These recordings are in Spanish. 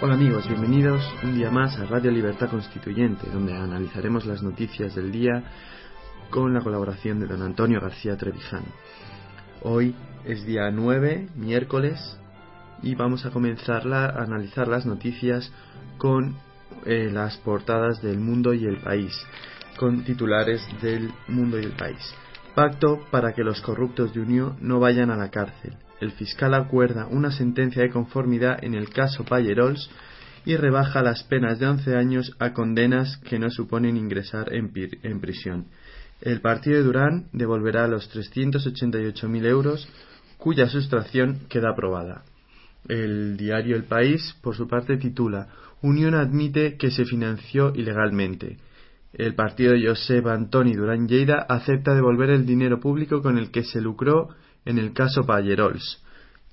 Hola amigos, bienvenidos un día más a Radio Libertad Constituyente, donde analizaremos las noticias del día con la colaboración de don Antonio García Trevijano. Hoy es día 9, miércoles, y vamos a comenzar a analizar las noticias con eh, las portadas del mundo y el país, con titulares del mundo y el país. Pacto para que los corruptos de Unión no vayan a la cárcel el fiscal acuerda una sentencia de conformidad en el caso Payerols y rebaja las penas de 11 años a condenas que no suponen ingresar en, prisión. El partido de Durán devolverá los 388.000 euros cuya sustracción queda aprobada. El diario El País, por su parte, titula Unión admite que se financió ilegalmente. El partido de Josep Antoni Durán Lleida acepta devolver el dinero público con el que se lucró en el caso Payerols.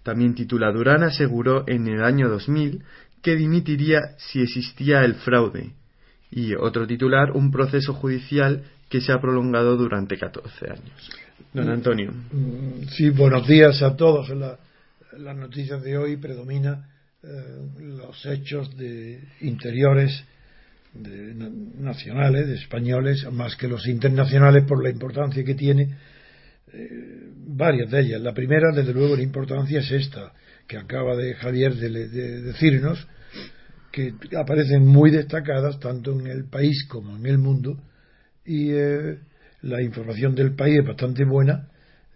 También titula Durán aseguró en el año 2000 que dimitiría si existía el fraude. Y otro titular, un proceso judicial que se ha prolongado durante 14 años. Don Antonio. Mm, sí, buenos días a todos. En las noticias de hoy predomina eh, los hechos de interiores de, nacionales, de españoles, más que los internacionales por la importancia que tiene eh, varias de ellas. La primera, desde luego, la importancia es esta, que acaba de Javier de, decirnos, que aparecen muy destacadas tanto en el país como en el mundo, y eh, la información del país es bastante buena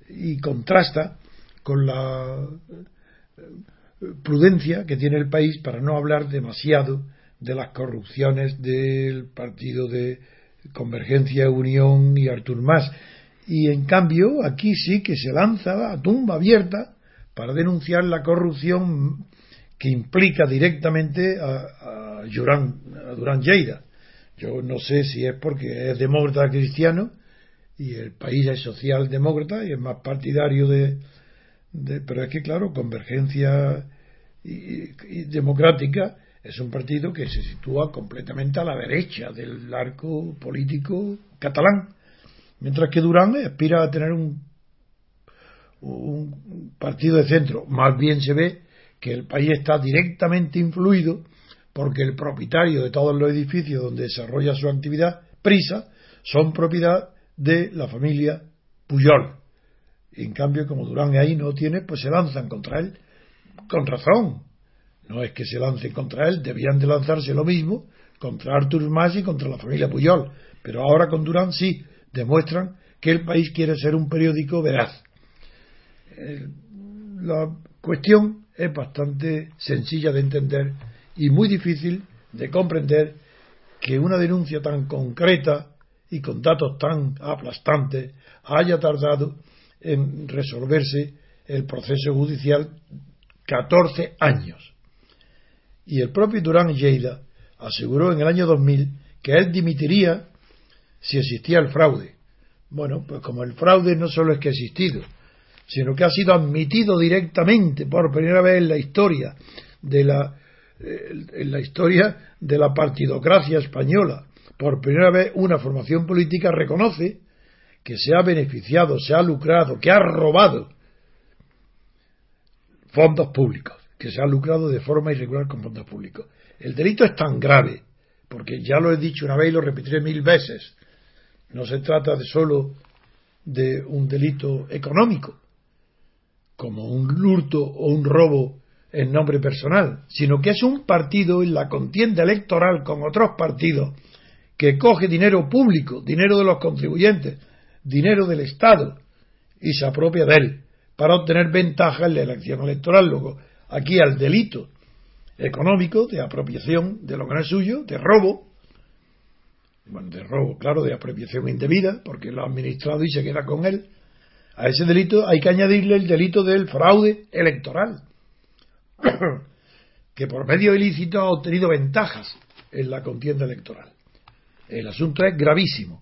y contrasta con la eh, prudencia que tiene el país para no hablar demasiado de las corrupciones del partido de Convergencia, Unión y Artur Mas y en cambio, aquí sí que se lanza a tumba abierta para denunciar la corrupción que implica directamente a, a, Durán, Lleida. Yo no sé si es porque es demócrata cristiano y el país es socialdemócrata y es más partidario de, pero es que claro, Convergencia y, Democrática es un partido que se sitúa completamente a la derecha del arco político catalán Mientras que Durán aspira a tener un, un partido de centro. Más bien se ve que el país está directamente influido porque el propietario de todos los edificios donde desarrolla su actividad, Prisa, son propiedad de la familia Puyol. en cambio, como Durán ahí no tiene, pues se lanzan contra él con razón. No es que se lancen contra él, debían de lanzarse lo mismo contra Artur Mas y contra la familia Puyol. Pero ahora con Durán sí, demuestran que el país quiere ser un periódico veraz. Eh, la cuestión es bastante sencilla de entender y muy difícil de comprender que una denuncia tan concreta y con datos tan aplastantes haya tardado en resolverse el proceso judicial 14 años. Y el propio Durán Lleida aseguró en el año 2000 que él dimitiría si existía el fraude. Bueno, pues como el fraude no solo es que ha existido, sino que ha sido admitido directamente por primera vez en la historia de la eh, en la historia de la partidocracia española, por primera vez una formación política reconoce que se ha beneficiado, se ha lucrado, que ha robado fondos públicos, que se ha lucrado de forma irregular con fondos públicos. El delito es tan grave, porque ya lo he dicho una vez y lo repetiré mil veces, no se trata de solo de un delito económico, como un hurto o un robo en nombre personal, sino que es un partido en la contienda electoral con otros partidos que coge dinero público, dinero de los contribuyentes, dinero del Estado y se apropia de él para obtener ventaja en la elección electoral. Luego, aquí al delito económico de apropiación de lo que no es suyo, de robo, bueno, de robo, claro, de apropiación indebida, porque lo ha administrado y se queda con él. A ese delito hay que añadirle el delito del fraude electoral, que por medio ilícito ha obtenido ventajas en la contienda electoral. El asunto es gravísimo.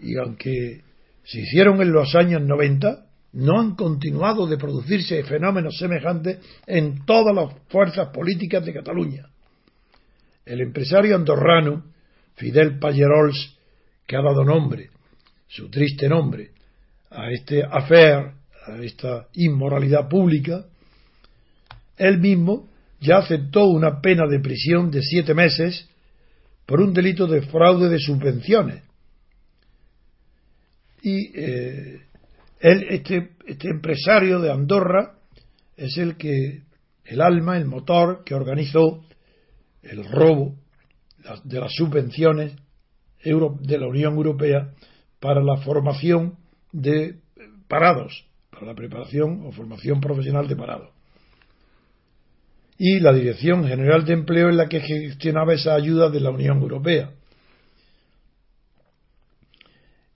Y aunque se hicieron en los años 90, no han continuado de producirse fenómenos semejantes en todas las fuerzas políticas de Cataluña. El empresario andorrano Fidel Payerols, que ha dado nombre, su triste nombre, a este affair, a esta inmoralidad pública, él mismo ya aceptó una pena de prisión de siete meses por un delito de fraude de subvenciones. Y eh, él, este, este empresario de Andorra es el que, el alma, el motor que organizó el robo de las subvenciones de la Unión Europea para la formación de parados, para la preparación o formación profesional de parados. Y la Dirección General de Empleo es la que gestionaba esa ayuda de la Unión Europea.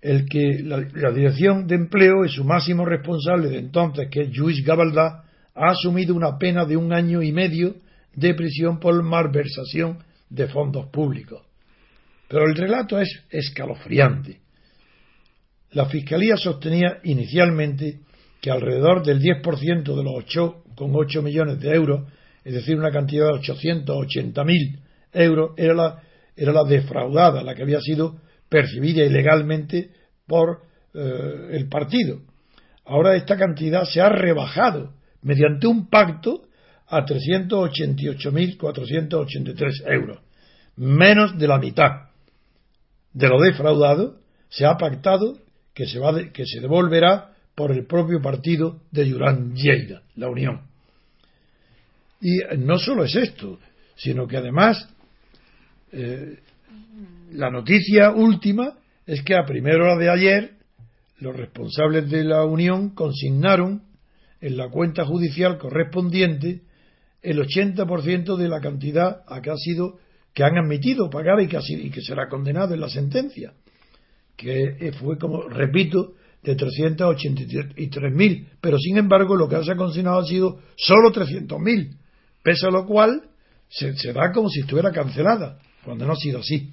El que la, Dirección de Empleo y su máximo responsable de entonces, que es Luis Gabaldá, ha asumido una pena de un año y medio de prisión por malversación de fondos públicos. Pero el relato es escalofriante. La Fiscalía sostenía inicialmente que alrededor del 10% de los 8,8 millones de euros, es decir, una cantidad de 880.000 euros, era la, era la defraudada, la que había sido percibida ilegalmente por eh, el partido. Ahora esta cantidad se ha rebajado mediante un pacto a 388.483 euros, menos de la mitad de lo defraudado, se ha pactado que se, va que se devolverá por el propio partido de Durán Lleida, la Unión. Y no solo es esto, sino que además eh, la noticia última es que a primera hora de ayer los responsables de la Unión consignaron en la cuenta judicial correspondiente el 80% de la cantidad a que ha sido que han admitido pagar y que, y que será condenado en la sentencia, que fue, como repito, de 383.000, pero sin embargo lo que se ha consignado ha sido solo 300.000, pese a lo cual se, da como si estuviera cancelada, cuando no ha sido así.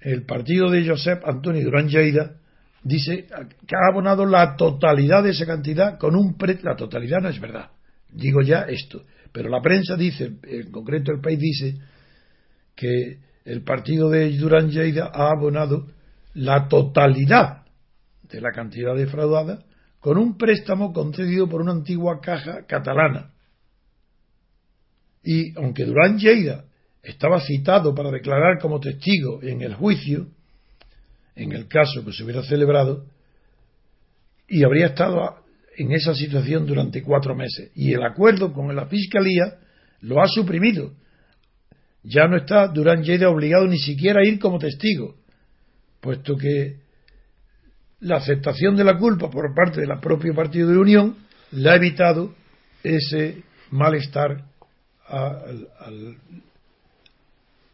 El partido de Josep Antonio Durán Lleida dice que ha abonado la totalidad de esa cantidad con un pre la totalidad no es verdad. Digo ya esto pero la prensa dice en concreto el país dice que el partido de Durán Lleida ha abonado la totalidad de la cantidad defraudada con un préstamo concedido por una antigua caja catalana. Y aunque Durán Lleida estaba citado para declarar como testigo en el juicio, en el caso que se hubiera celebrado, y habría estado en esa situación durante cuatro meses. Y el acuerdo con la Fiscalía lo ha suprimido ya no está Durán Lleida obligado ni siquiera a ir como testigo, puesto que la aceptación de la culpa por parte del propio Partido de Unión le ha evitado ese malestar a,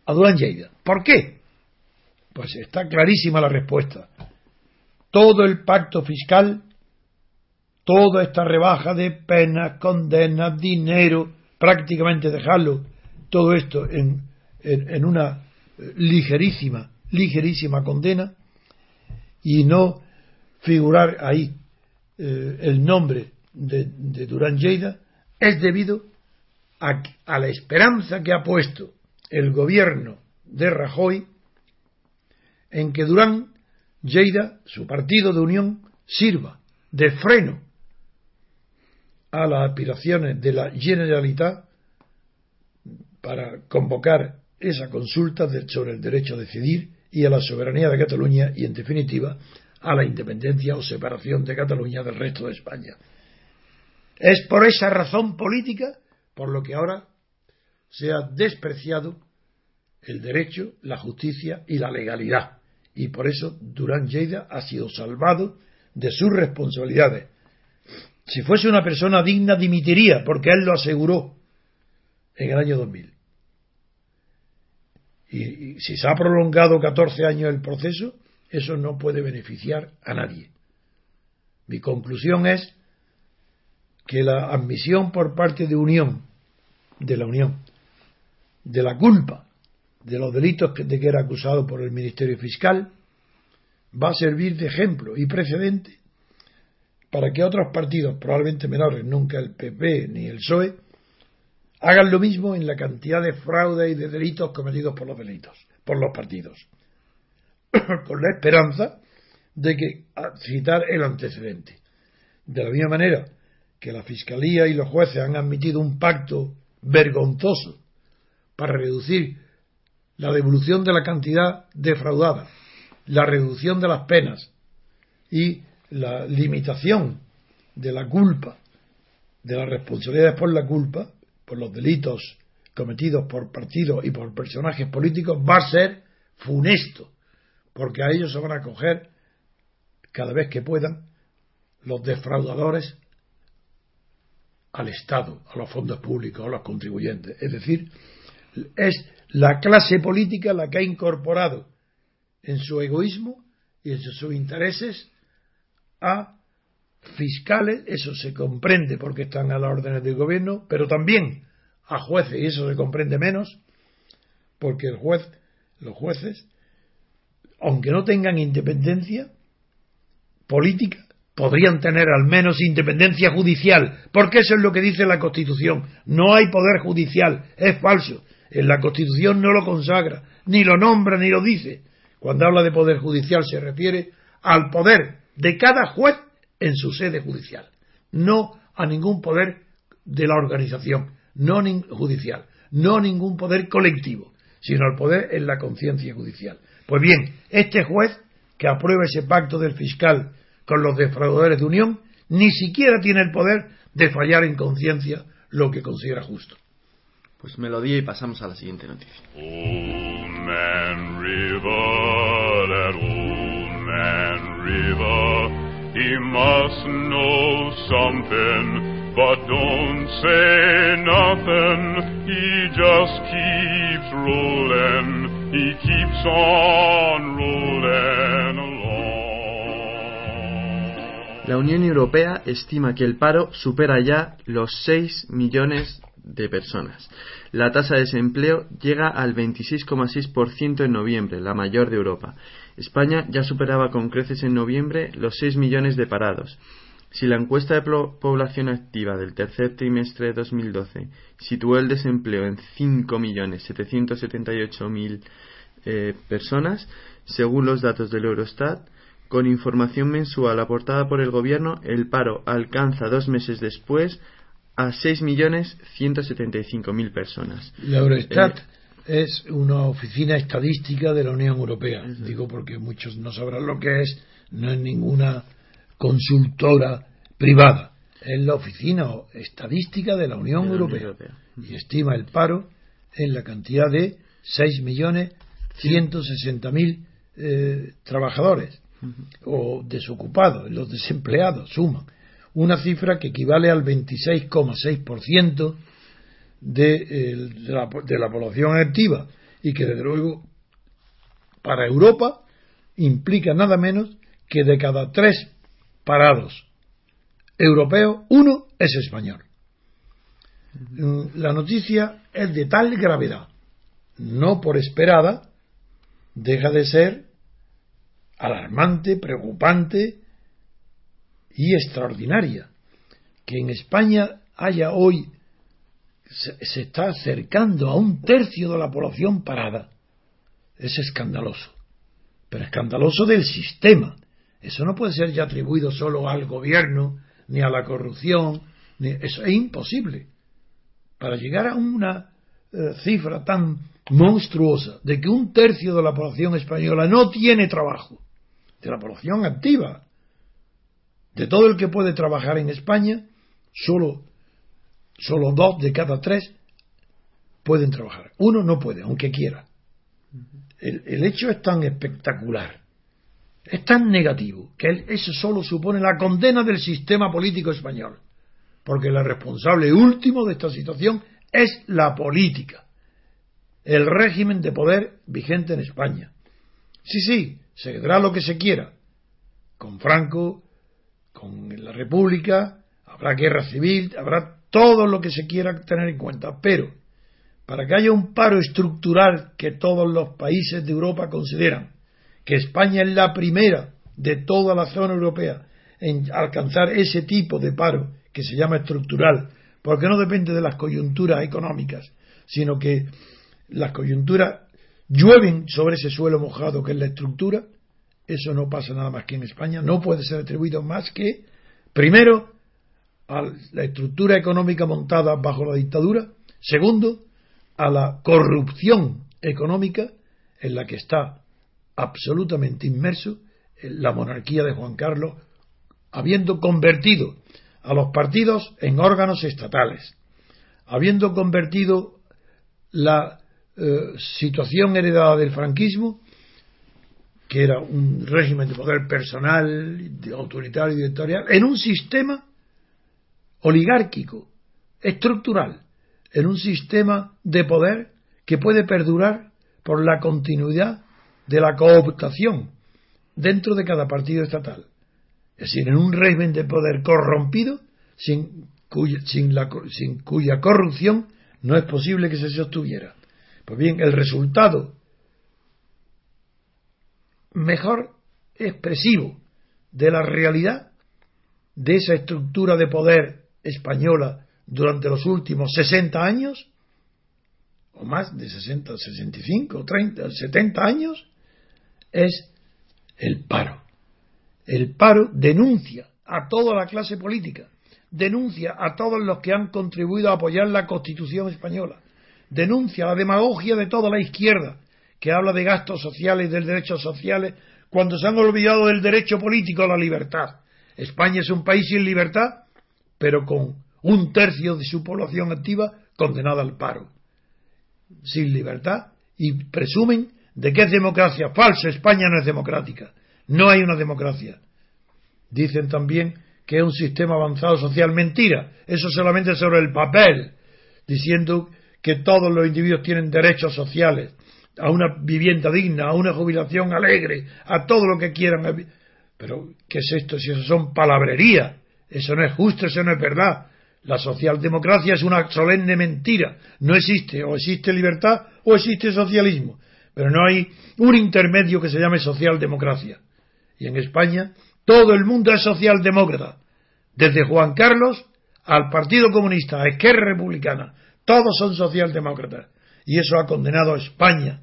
a Durán Lleida. ¿Por qué? Pues está clarísima la respuesta. Todo el pacto fiscal, toda esta rebaja de penas, condenas, dinero, prácticamente dejarlo todo esto en, en, una ligerísima, ligerísima condena y no figurar ahí eh, el nombre de, Durán Lleida es debido a, a, la esperanza que ha puesto el gobierno de Rajoy en que Durán Lleida, su partido de unión, sirva de freno a las aspiraciones de la Generalitat para convocar esa consulta sobre el derecho a decidir y a la soberanía de Cataluña y, en definitiva, a la independencia o separación de Cataluña del resto de España. Es por esa razón política por lo que ahora se ha despreciado el derecho, la justicia y la legalidad. Y por eso Durán Lleida ha sido salvado de sus responsabilidades. Si fuese una persona digna, dimitiría, porque él lo aseguró en el año 2000. Y, si se ha prolongado 14 años el proceso, eso no puede beneficiar a nadie. Mi conclusión es que la admisión por parte de Unión, de la Unión, de la culpa de los delitos de que era acusado por el Ministerio Fiscal, va a servir de ejemplo y precedente para que otros partidos, probablemente menores, nunca el PP ni el PSOE, hagan lo mismo en la cantidad de fraude y de delitos cometidos por los delitos, por los partidos, con la esperanza de que citar el antecedente. De la misma manera que la Fiscalía y los jueces han admitido un pacto vergonzoso para reducir la devolución de la cantidad defraudada, la reducción de las penas y la limitación de la culpa, de las responsabilidades por la culpa, por los delitos cometidos por partidos y por personajes políticos, va a ser funesto, porque a ellos se van a coger cada vez que puedan los defraudadores al Estado, a los fondos públicos, a los contribuyentes. Es decir, es la clase política la que ha incorporado en su egoísmo y en sus intereses a fiscales, eso se comprende porque están a las órdenes del gobierno, pero también a jueces, y eso se comprende menos, porque el juez, los jueces, aunque no tengan independencia política, podrían tener al menos independencia judicial, porque eso es lo que dice la Constitución. No hay poder judicial, es falso. En la Constitución no lo consagra, ni lo nombra, ni lo dice. Cuando habla de poder judicial se refiere al poder de cada juez en su sede judicial, no a ningún poder de la organización, no judicial, no ningún poder colectivo, sino al poder en la conciencia judicial. Pues bien, este juez que aprueba ese pacto del fiscal con los defraudadores de unión, ni siquiera tiene el poder de fallar en conciencia lo que considera justo. Pues melodía y pasamos a la siguiente noticia. He must know something, but don't say nothing. He just keeps rolling. He keeps on rolling. La Unión Europea estima que el paro supera ya los 6 millones de personas. La tasa de desempleo llega al 26,6% en noviembre, la mayor de Europa. España ya superaba con creces en noviembre los 6 millones de parados. Si la encuesta de población activa del tercer trimestre de 2012 situó el desempleo en 5.778.000 eh, personas, según los datos del Eurostat, con información mensual aportada por el Gobierno, el paro alcanza dos meses después a 6.175.000 personas. La Eurostat eh, es una oficina estadística de la Unión Europea. Digo porque muchos no sabrán lo que es, no es ninguna consultora privada. Es la oficina estadística de la Unión, Europea. Y estima el paro en la cantidad de 6.160.000 eh, trabajadores o desocupados, los desempleados suman. Una cifra que equivale al 26,6% de, la, de la población activa y que desde luego para Europa implica nada menos que de cada tres parados europeos, uno es español. La noticia es de tal gravedad, no por esperada, deja de ser alarmante, preocupante y extraordinaria. Que en España haya hoy se, está acercando a un tercio de la población parada. Es escandaloso. Pero escandaloso del sistema. Eso no puede ser ya atribuido solo al gobierno, ni a la corrupción. Eso es imposible. Para llegar a una eh, cifra tan monstruosa de que un tercio de la población española no tiene trabajo, de la población activa, de todo el que puede trabajar en España, solo solo dos de cada tres pueden trabajar. Uno no puede, aunque quiera. El, hecho es tan espectacular, es tan negativo, que eso solo supone la condena del sistema político español. Porque el responsable último de esta situación es la política, el régimen de poder vigente en España. Sí, sí, se dará lo que se quiera. Con Franco, con la República, habrá guerra civil, habrá todo lo que se quiera tener en cuenta, pero para que haya un paro estructural que todos los países de Europa consideran, que España es la primera de toda la zona europea en alcanzar ese tipo de paro que se llama estructural, porque no depende de las coyunturas económicas, sino que las coyunturas llueven sobre ese suelo mojado que es la estructura, eso no pasa nada más que en España, no puede ser atribuido más que, primero, a la estructura económica montada bajo la dictadura. Segundo, a la corrupción económica en la que está absolutamente inmerso la monarquía de Juan Carlos, habiendo convertido a los partidos en órganos estatales, habiendo convertido la eh, situación heredada del franquismo, que era un régimen de poder personal, autoritario y dictatorial, en un sistema oligárquico, estructural, en un sistema de poder que puede perdurar por la continuidad de la cooptación dentro de cada partido estatal. Es decir, en un régimen de poder corrompido, sin cuya, sin, la, sin cuya corrupción no es posible que se sostuviera. Pues bien, el resultado mejor expresivo de la realidad de esa estructura de poder española durante los últimos 60 años, o más de 60, 65, 30, 70 años, es el paro. El paro denuncia a toda la clase política, denuncia a todos los que han contribuido a apoyar la Constitución española, denuncia la demagogia de toda la izquierda, que habla de gastos sociales y de derechos sociales, cuando se han olvidado del derecho político a la libertad. España es un país sin libertad, pero con un tercio de su población activa condenada al paro. Sin libertad y presumen de que es democracia. Falso, España no es democrática. No hay una democracia. Dicen también que es un sistema avanzado social. Mentira. Eso solamente sobre el papel. Diciendo que todos los individuos tienen derechos sociales a una vivienda digna, a una jubilación alegre, a todo lo que quieran. Pero, ¿qué es esto? Si eso son palabrerías. Eso no es justo, eso no es verdad. La socialdemocracia es una solemne mentira. No existe. O existe libertad o existe socialismo. Pero no hay un intermedio que se llame socialdemocracia. Y en España todo el mundo es socialdemócrata. Desde Juan Carlos al Partido Comunista, a Esquerra Republicana. Todos son socialdemócratas. Y eso ha condenado a España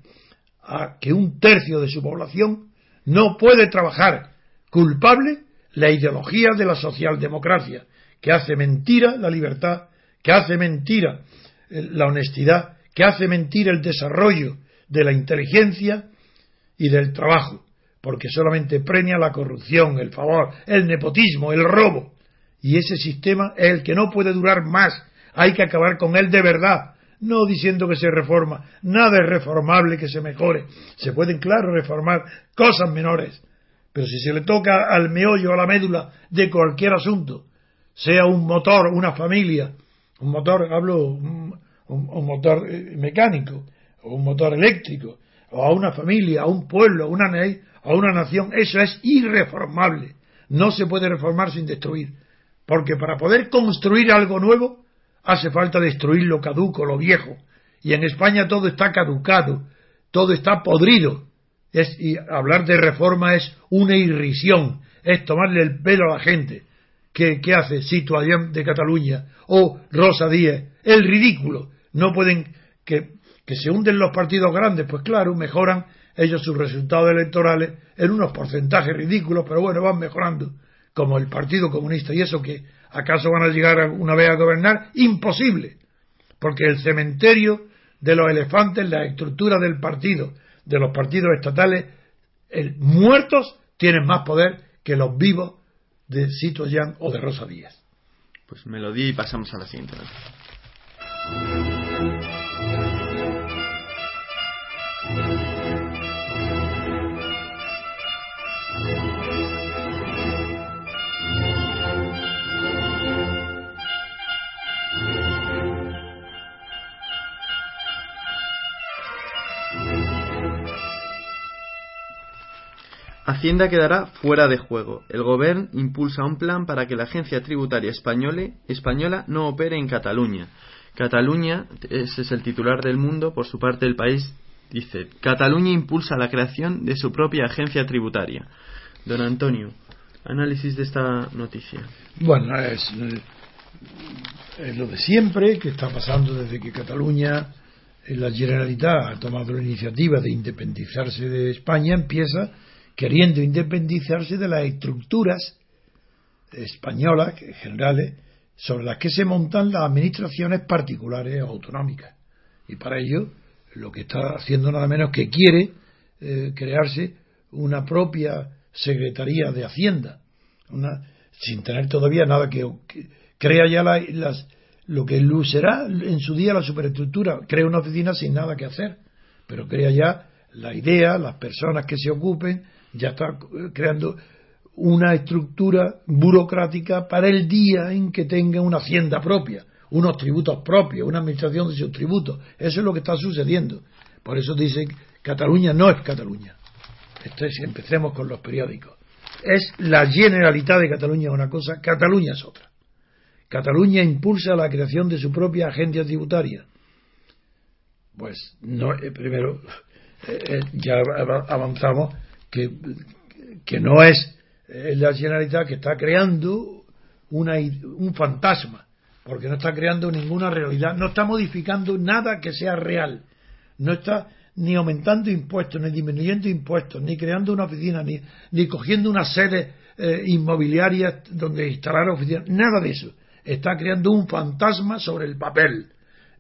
a que un tercio de su población no puede trabajar. Culpable la ideología de la socialdemocracia, que hace mentira la libertad, que hace mentira la honestidad, que hace mentira el desarrollo de la inteligencia y del trabajo, porque solamente premia la corrupción, el favor, el nepotismo, el robo. Y ese sistema es el que no puede durar más. Hay que acabar con él de verdad, no diciendo que se reforma. Nada es reformable que se mejore. Se pueden, claro, reformar cosas menores. Pero si se le toca al meollo, a la médula de cualquier asunto, sea un motor, una familia, un motor, hablo, un, motor eh, mecánico, o un motor eléctrico, o a una familia, a un pueblo, a una, a una nación, eso es irreformable. No se puede reformar sin destruir. Porque para poder construir algo nuevo, hace falta destruir lo caduco, lo viejo. Y en España todo está caducado, todo está podrido. Es, y hablar de reforma es una irrisión, es tomarle el pelo a la gente. ¿Qué, qué hace Situación de Cataluña o Rosa Díez? El ridículo. No pueden que que se hunden los partidos grandes, pues claro, mejoran ellos sus resultados electorales en unos porcentajes ridículos, pero bueno, van mejorando, como el Partido Comunista. ¿Y eso que acaso van a llegar una vez a gobernar? Imposible, porque el cementerio de los elefantes, la estructura del partido, de los partidos estatales, el, muertos tienen más poder que los vivos de Yan o de Rosa Díaz. Pues me lo di y pasamos a la siguiente. Hacienda quedará fuera de juego. El Gobierno impulsa un plan para que la agencia tributaria española no opere en Cataluña. Cataluña, ese es el titular del mundo, por su parte el país dice, Cataluña impulsa la creación de su propia agencia tributaria. Don Antonio, análisis de esta noticia. Bueno, es, es lo de siempre que está pasando desde que Cataluña, la Generalitat, ha tomado la iniciativa de independizarse de España, empieza queriendo independizarse de las estructuras españolas, generales, sobre las que se montan las administraciones particulares o autonómicas. Y para ello, lo que está haciendo nada menos que quiere eh, crearse una propia Secretaría de Hacienda, una, sin tener todavía nada que, crea ya las, lo que será en su día la superestructura, crea una oficina sin nada que hacer, pero crea ya la idea, las personas que se ocupen, ya está creando una estructura burocrática para el día en que tenga una hacienda propia, unos tributos propios, una administración de sus tributos. Eso es lo que está sucediendo. Por eso dice Cataluña no es Cataluña. empecemos con los periódicos. Es la generalidad de Cataluña una cosa, Cataluña es otra. Cataluña impulsa la creación de su propia agencia tributaria. Pues no, eh, primero eh, eh, ya avanzamos que, que no es la Generalitat que está creando una, un fantasma, porque no está creando ninguna realidad, no está modificando nada que sea real, no está ni aumentando impuestos, ni disminuyendo impuestos, ni creando una oficina, ni, ni cogiendo una sede eh, inmobiliaria donde instalar oficinas, nada de eso. Está creando un fantasma sobre el papel.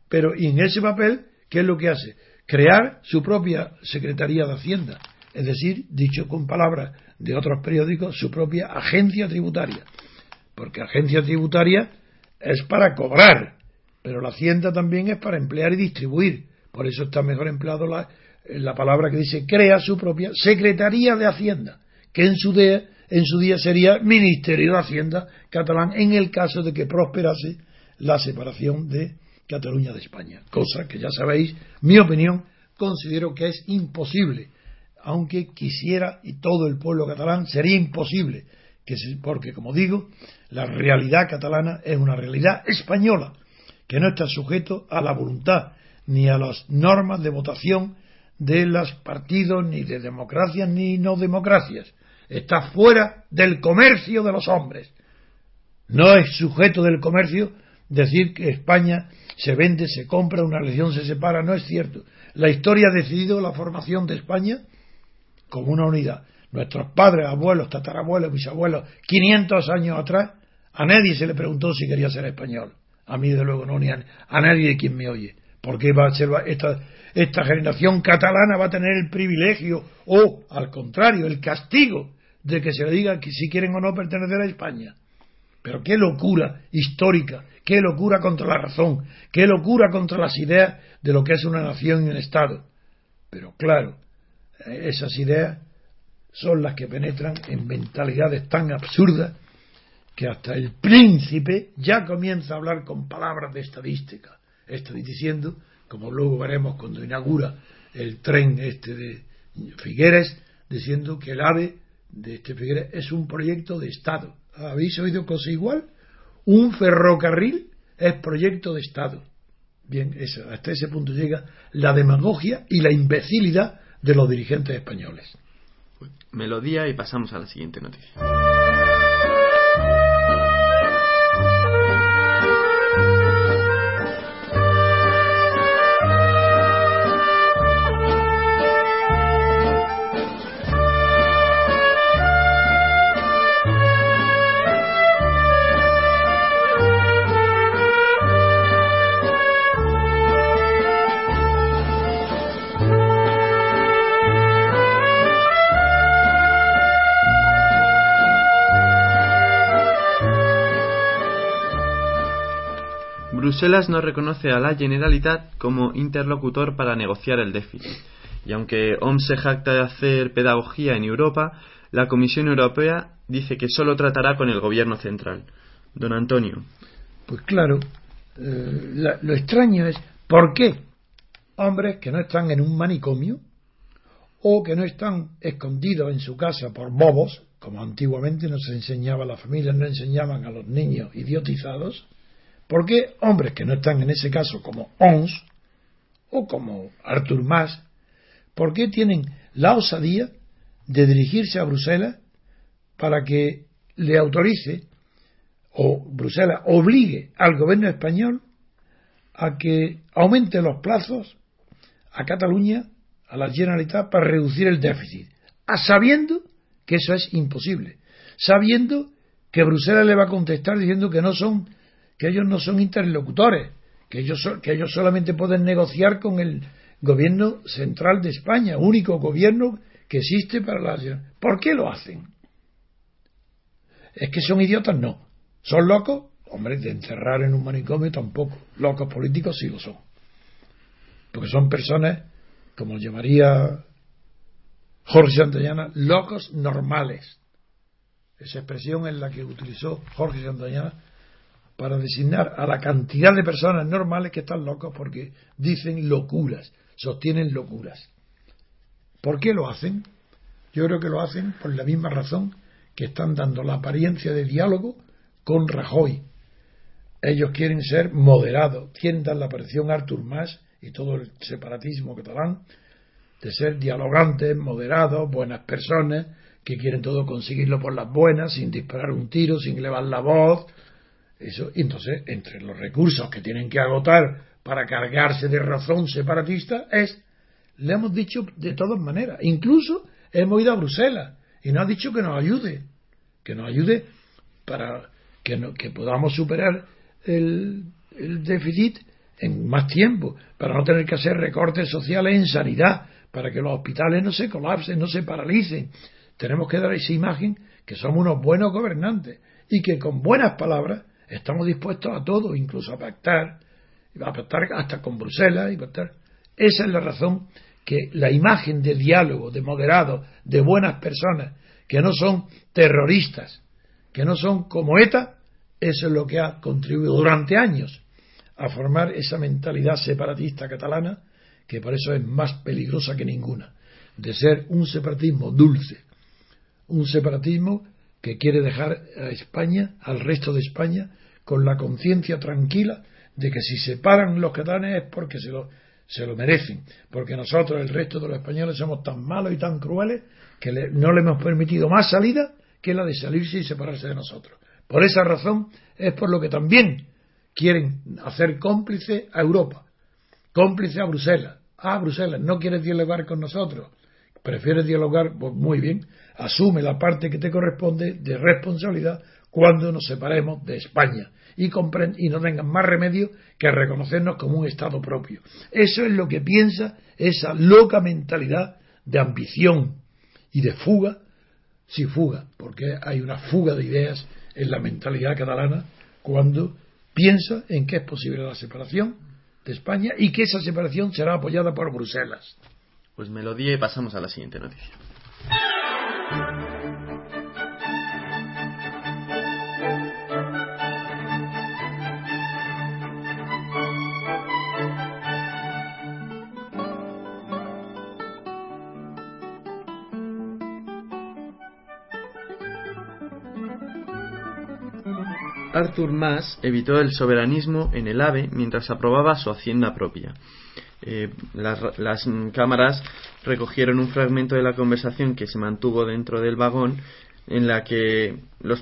Pero en ese papel, ¿qué es lo que hace? Crear su propia Secretaría de Hacienda. Es decir, dicho con palabras de otros periódicos, su propia agencia tributaria. Porque agencia tributaria es para cobrar, pero la Hacienda también es para emplear y distribuir. Por eso está mejor empleado la, la palabra que dice crea su propia Secretaría de Hacienda, que en su, día, en su día sería Ministerio de Hacienda catalán en el caso de que prosperase la separación de Cataluña de España. Cosa que ya sabéis, mi opinión, considero que es imposible aunque quisiera y todo el pueblo catalán, sería imposible, que porque, como digo, la realidad catalana es una realidad española, que no está sujeto a la voluntad ni a las normas de votación de los partidos, ni de democracias ni no democracias. Está fuera del comercio de los hombres. No es sujeto del comercio decir que España se vende, se compra, una religión se separa, no es cierto. La historia ha decidido la formación de España como una unidad. Nuestros padres, abuelos, tatarabuelos, bisabuelos, 500 años atrás, a nadie se le preguntó si quería ser español. A mí, de luego, no, ni a, nadie de quien me oye. Porque va a ser esta, esta generación catalana va a tener el privilegio o, al contrario, el castigo de que se le diga que si quieren o no pertenecer a España. Pero qué locura histórica, qué locura contra la razón, qué locura contra las ideas de lo que es una nación y un Estado. Pero claro, esas ideas son las que penetran en mentalidades tan absurdas que hasta el príncipe ya comienza a hablar con palabras de estadística. Estoy diciendo, como luego veremos cuando inaugura el tren este de Figueres, diciendo que el AVE de este Figueres es un proyecto de Estado. ¿Habéis oído cosa igual? Un ferrocarril es proyecto de Estado. Bien, hasta ese punto llega la demagogia y la imbecilidad de los dirigentes españoles. Melodía y pasamos a la siguiente noticia. Bruselas no reconoce a la Generalitat como interlocutor para negociar el déficit. Y aunque OMS se jacta de hacer pedagogía en Europa, la Comisión Europea dice que solo tratará con el gobierno central. Don Antonio. Pues claro, eh, lo extraño es, ¿por qué hombres que no están en un manicomio o que no están escondidos en su casa por bobos, como antiguamente nos enseñaba la familia, no enseñaban a los niños idiotizados, ¿Por qué hombres que no están en ese caso como Ons o como Arthur Mas, por qué tienen la osadía de dirigirse a Bruselas para que le autorice o Bruselas obligue al gobierno español a que aumente los plazos a Cataluña, a la Generalitat, para reducir el déficit, sabiendo que eso es imposible, sabiendo que Bruselas le va a contestar diciendo que no son que ellos no son interlocutores, que ellos, que ellos solamente pueden negociar con el gobierno central de España, único gobierno que existe para la... ¿Por qué lo hacen? ¿Es que son idiotas? No. ¿Son locos? Hombre, de encerrar en un manicomio tampoco. Locos políticos sí lo son. Porque son personas, como llamaría Jorge Santayana, locos normales. Esa expresión es la que utilizó Jorge Santayana para designar a la cantidad de personas normales que están locos porque dicen locuras, sostienen locuras. ¿Por qué lo hacen? Yo creo que lo hacen por la misma razón que están dando la apariencia de diálogo con Rajoy. Ellos quieren ser moderados, quieren dar la aparición Artur Mas y todo el separatismo catalán de ser dialogantes, moderados, buenas personas, que quieren todo conseguirlo por las buenas, sin disparar un tiro, sin elevar la voz. Eso, entonces, entre los recursos que tienen que agotar para cargarse de razón separatista es, le hemos dicho de todas maneras, incluso hemos ido a Bruselas y nos ha dicho que nos ayude, que nos ayude para que, que podamos superar el, el déficit en más tiempo, para no tener que hacer recortes sociales en sanidad, para que los hospitales no se colapsen, no se paralicen. Tenemos que dar esa imagen que somos unos buenos gobernantes y que con buenas palabras estamos dispuestos a todo, incluso a pactar, a pactar hasta con Bruselas y pactar. Esa es la razón que la imagen de diálogo, de moderado, de buenas personas, que no son terroristas, que no son como ETA, eso es lo que ha contribuido durante años a formar esa mentalidad separatista catalana, que por eso es más peligrosa que ninguna, de ser un separatismo dulce, un separatismo que quiere dejar a España, al resto de España, con la conciencia tranquila de que si se paran los catalanes es porque se lo, se lo merecen, porque nosotros, el resto de los españoles, somos tan malos y tan crueles que no le hemos permitido más salida que la de salirse y separarse de nosotros. Por esa razón es por lo que también quieren hacer cómplice a Europa, cómplice a Bruselas. Ah, Bruselas, no quieres dialogar con nosotros, prefieres dialogar, pues muy bien, asume la parte que te corresponde de responsabilidad cuando nos separemos de España y, y no tengan más remedio que reconocernos como un Estado propio. Eso es lo que piensa esa loca mentalidad de ambición y de fuga, sí fuga, porque hay una fuga de ideas en la mentalidad catalana cuando piensa en que es posible la separación de España y que esa separación será apoyada por Bruselas. Pues melodía y pasamos a la siguiente noticia. Arthur Mas evitó el soberanismo en el AVE mientras aprobaba su hacienda propia. Eh, las, cámaras recogieron un fragmento de la conversación que se mantuvo dentro del vagón en la que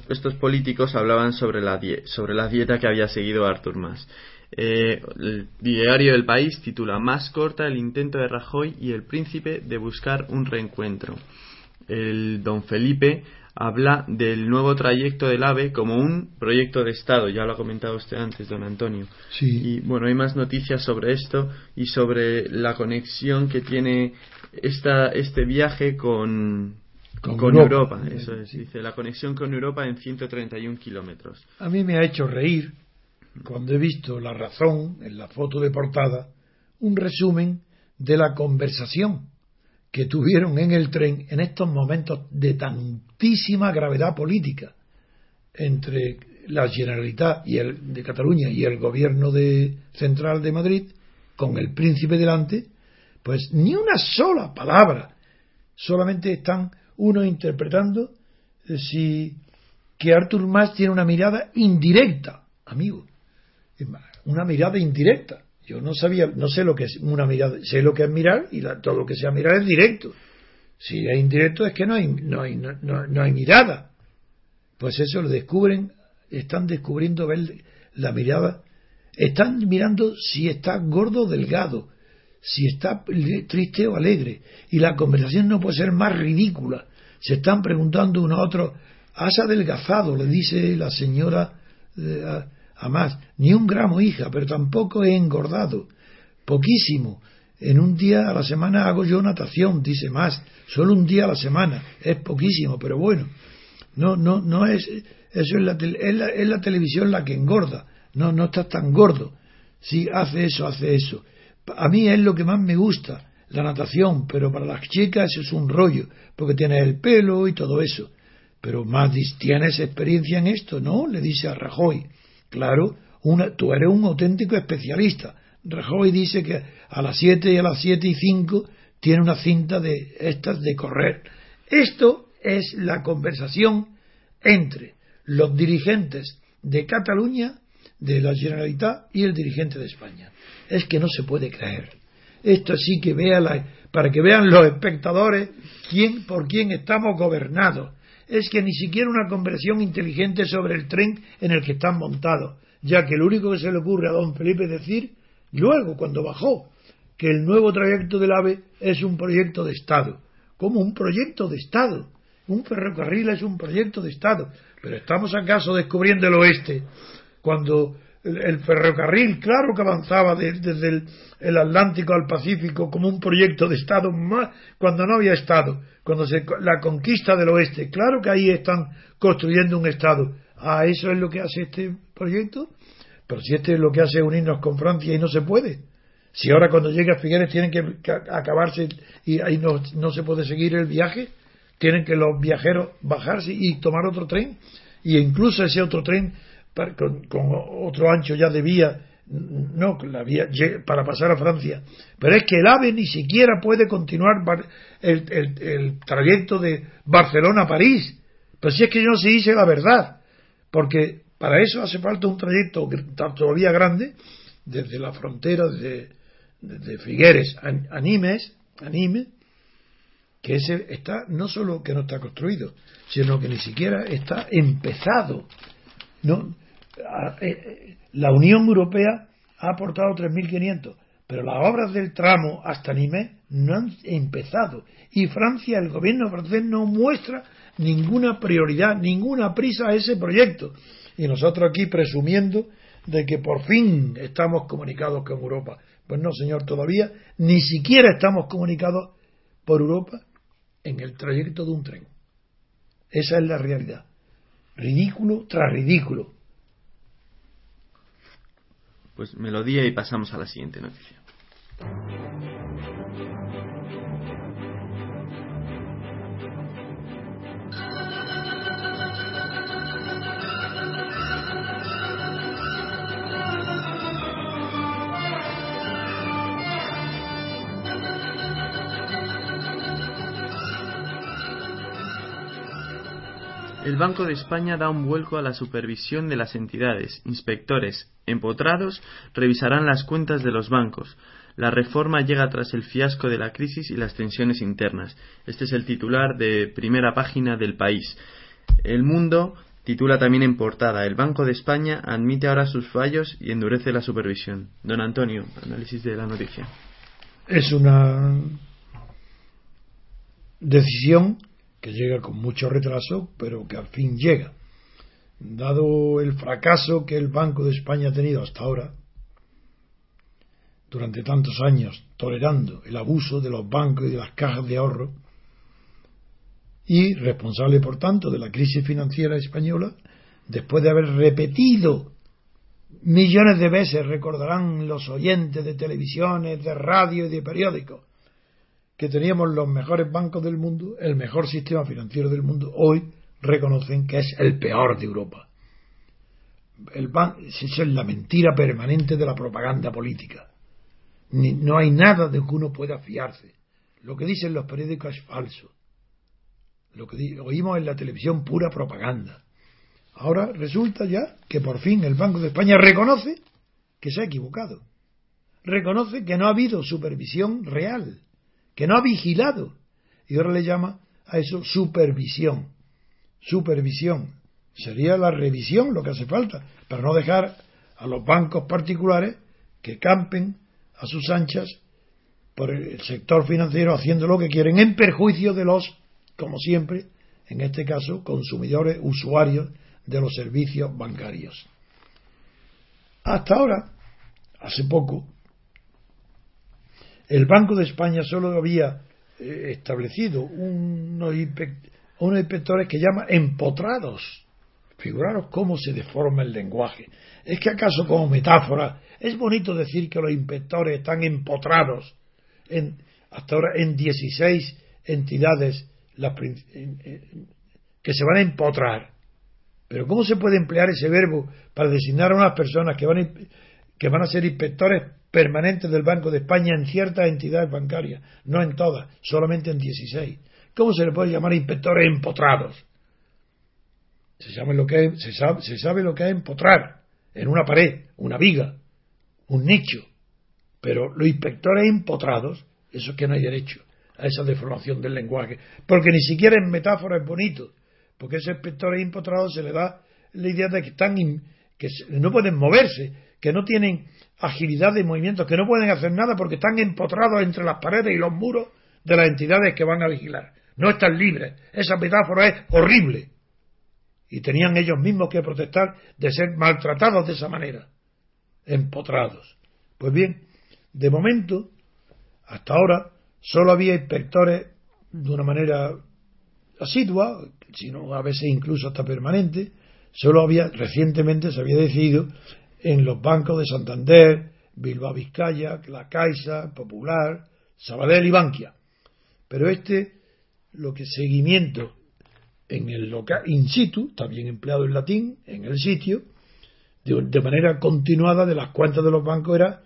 estos políticos hablaban sobre la, sobre la dieta que había seguido Arthur Mas. Eh, el diario del país titula Más corta el intento de Rajoy y el príncipe de buscar un reencuentro. El don Felipe habla del nuevo trayecto del AVE como un proyecto de Estado. Ya lo ha comentado usted antes, don Antonio. Y bueno, hay más noticias sobre esto y sobre la conexión que tiene esta, este viaje con, con, Europa. Eso es, dice, la conexión con Europa en 131 kilómetros. A mí me ha hecho reír cuando he visto la razón en la foto de portada, un resumen de la conversación que tuvieron en el tren en estos momentos de tantísima gravedad política entre la Generalitat y el, de Cataluña y el gobierno de, central de Madrid, con el príncipe delante, pues ni una sola palabra. Solamente están uno interpretando eh, si que Artur Mas tiene una mirada indirecta, amigo, una mirada indirecta. Yo no sabía, no sé lo que es una mirada, sé lo que es mirar y todo lo que sea mirar es directo. Si es indirecto es que no hay, no hay, no, hay mirada. Pues eso lo descubren, están descubriendo ver la mirada, están mirando si está gordo o delgado, si está triste o alegre. Y la conversación no puede ser más ridícula. Se están preguntando uno a otro, has adelgazado, le dice la señora eh, a más. Ni un gramo, hija, pero tampoco he engordado. Poquísimo. En un día a la semana hago yo natación, dice más. Solo un día a la semana. Es poquísimo, pero bueno. No, no, no es. Eso es la, es la, televisión la que engorda. No, no estás tan gordo. Si hace eso, hace eso. A mí es lo que más me gusta, la natación, pero para las chicas eso es un rollo, porque tienes el pelo y todo eso. Pero más tienes experiencia en esto, ¿no? Le dice a Rajoy. Claro, una, tú eres un auténtico especialista. Rajoy dice que a las 7 y a las 7 y 5 tiene una cinta de estas de correr. Esto es la conversación entre los dirigentes de Cataluña, de la Generalitat y el dirigente de España. Es que no se puede creer. Esto sí que vea para que vean los espectadores quién por quién estamos gobernados. Es que ni siquiera una conversión inteligente sobre el tren en el que están montados, ya que lo único que se le ocurre a don Felipe es decir, luego cuando bajó, que el nuevo trayecto del AVE es un proyecto de Estado. como un proyecto de Estado? Un ferrocarril es un proyecto de Estado. Pero ¿estamos acaso descubriendo el oeste cuando el, ferrocarril, claro que avanzaba desde el, Atlántico al Pacífico como un proyecto de Estado, más cuando no había Estado, cuando se, la conquista del oeste, claro que ahí están construyendo un Estado. ¿Ah, eso es lo que hace este proyecto? Pero si este es lo que hace unirnos con Francia y no se puede. Si ahora cuando llegue a Figueres tienen que, acabarse y ahí no, no se puede seguir el viaje, tienen que los viajeros bajarse y tomar otro tren. Y incluso ese otro tren con, otro ancho ya de vía, no, la vía para pasar a Francia. Pero es que el AVE ni siquiera puede continuar el, el, trayecto de Barcelona a París. Pero si es que yo no se dice la verdad, porque para eso hace falta un trayecto todavía grande, desde la frontera de, de Figueres a, Nimes, a Nimes, que ese está no solo que no está construido, sino que ni siquiera está empezado. No, la Unión Europea ha aportado 3.500, pero las obras del tramo hasta Nimes no han empezado. Y Francia, el gobierno francés, no muestra ninguna prioridad, ninguna prisa a ese proyecto. Y nosotros aquí presumiendo de que por fin estamos comunicados con Europa. Pues no, señor, todavía ni siquiera estamos comunicados por Europa en el trayecto de un tren. Esa es la realidad. Ridículo tras ridículo. Pues melodía y pasamos a la siguiente noticia. El Banco de España da un vuelco a la supervisión de las entidades. Inspectores empotrados revisarán las cuentas de los bancos. La reforma llega tras el fiasco de la crisis y las tensiones internas. Este es el titular de primera página del país. El mundo titula también en portada El Banco de España admite ahora sus fallos y endurece la supervisión. Don Antonio, análisis de la noticia. Es una decisión que llega con mucho retraso, pero que al fin llega. Dado el fracaso que el Banco de España ha tenido hasta ahora, durante tantos años tolerando el abuso de los bancos y de las cajas de ahorro, y responsable, por tanto, de la crisis financiera española, después de haber repetido millones de veces, recordarán los oyentes de televisiones, de radio y de periódicos, que teníamos los mejores bancos del mundo, el mejor sistema financiero del mundo, hoy reconocen que es el peor de Europa. El esa es la mentira permanente de la propaganda política. no hay nada de que uno pueda fiarse. Lo que dicen los periódicos es falso. Lo que oímos en la televisión pura propaganda. Ahora resulta ya que por fin el Banco de España reconoce que se ha equivocado. Reconoce que no ha habido supervisión real que no ha vigilado. Y ahora le llama a eso supervisión. Supervisión. Sería la revisión lo que hace falta, para no dejar a los bancos particulares que campen a sus anchas por el sector financiero haciendo lo que quieren en perjuicio de los, como siempre, en este caso, consumidores, usuarios de los servicios bancarios. Hasta ahora, hace poco, el Banco de España solo había eh, establecido unos, unos inspectores que llama empotrados. Figuraros cómo se deforma el lenguaje. ¿Es que acaso como metáfora es bonito decir que los inspectores están empotrados en, hasta ahora en 16 entidades que se van a empotrar? Pero ¿cómo se puede emplear ese verbo para designar a unas personas que van a, que van a ser inspectores permanentes del Banco de España en ciertas entidades bancarias? No en todas, solamente en 16. ¿Cómo se le puede llamar inspectores empotrados? Se sabe lo que es, empotrar en una pared, una viga, un nicho. Pero los inspectores empotrados, eso es que no hay derecho a esa deformación del lenguaje, porque ni siquiera en metáfora es bonito, porque a esos inspectores empotrados se le da la idea de que están que no pueden moverse, que no tienen agilidad de movimiento, que no pueden hacer nada porque están empotrados entre las paredes y los muros de las entidades que van a vigilar. No están libres. Esa metáfora es horrible. Y tenían ellos mismos que protestar de ser maltratados de esa manera, empotrados. Pues bien, de momento, hasta ahora, solo había inspectores de una manera asidua, sino a veces incluso hasta permanente, solo había, recientemente se había decidido en los bancos de Santander, Bilbao Vizcaya, La Caixa, Popular, Sabadell y Bankia. Pero este, lo que seguimiento en el local in situ, también empleado en latín, en el sitio, de, manera continuada de las cuentas de los bancos era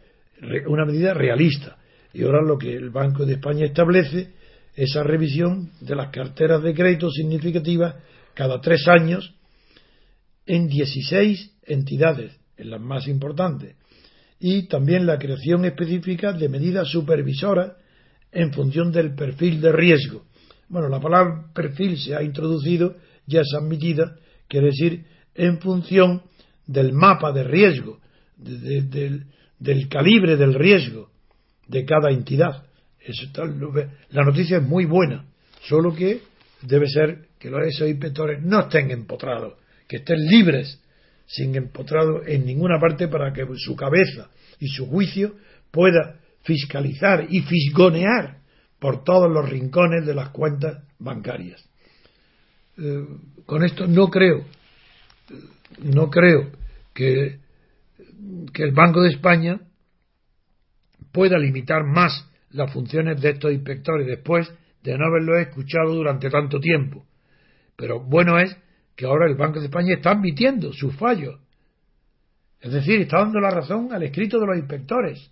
una medida realista. Y ahora lo que el Banco de España establece, esa revisión de las carteras de crédito significativas cada tres años en 16 entidades, en las más importantes, y también la creación específica de medidas supervisoras en función del perfil de riesgo bueno, la palabra perfil se ha introducido, ya es admitida, quiere decir en función del mapa de riesgo, del, calibre del riesgo de cada entidad. Eso la noticia es muy buena, solo que debe ser que los esos inspectores no estén empotrados, que estén libres, sin empotrados en ninguna parte para que su cabeza y su juicio pueda fiscalizar y fisgonear por todos los rincones de las cuentas bancarias. Eh, con esto no creo, no creo que, que el Banco de España pueda limitar más las funciones de estos inspectores después de no haberlo escuchado durante tanto tiempo. Pero bueno es que ahora el Banco de España está admitiendo sus fallos. Es decir, está dando la razón al escrito de los inspectores.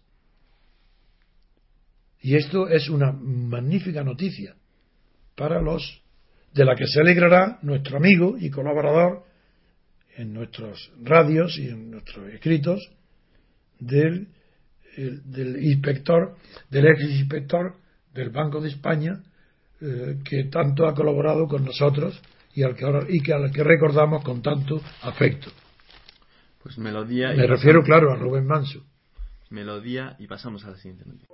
Y esto es una magnífica noticia para los de la que se alegrará nuestro amigo y colaborador en nuestros radios y en nuestros escritos del, del inspector, del ex inspector del Banco de España, eh, que tanto ha colaborado con nosotros y al que, y que al que recordamos con tanto afecto. Pues melodía. Me refiero, claro, a Rubén Manso. Melodía y pasamos a la siguiente noticia.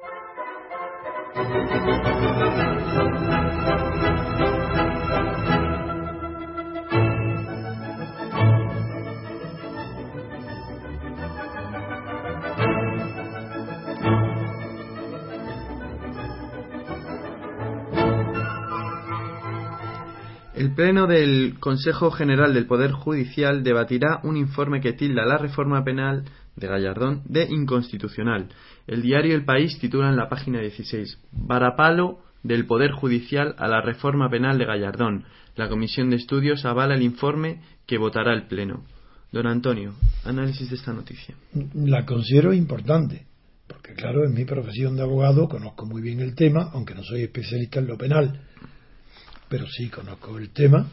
Pleno del Consejo General del Poder Judicial debatirá un informe que tilda la reforma penal de Gallardón de inconstitucional. El diario El País titula en la página 16 Varapalo del Poder Judicial a la reforma penal de Gallardón. La Comisión de Estudios avala el informe que votará el Pleno. Don Antonio, análisis de esta noticia. La considero importante, porque claro, en mi profesión de abogado conozco muy bien el tema, aunque no soy especialista en lo penal, pero sí conozco el tema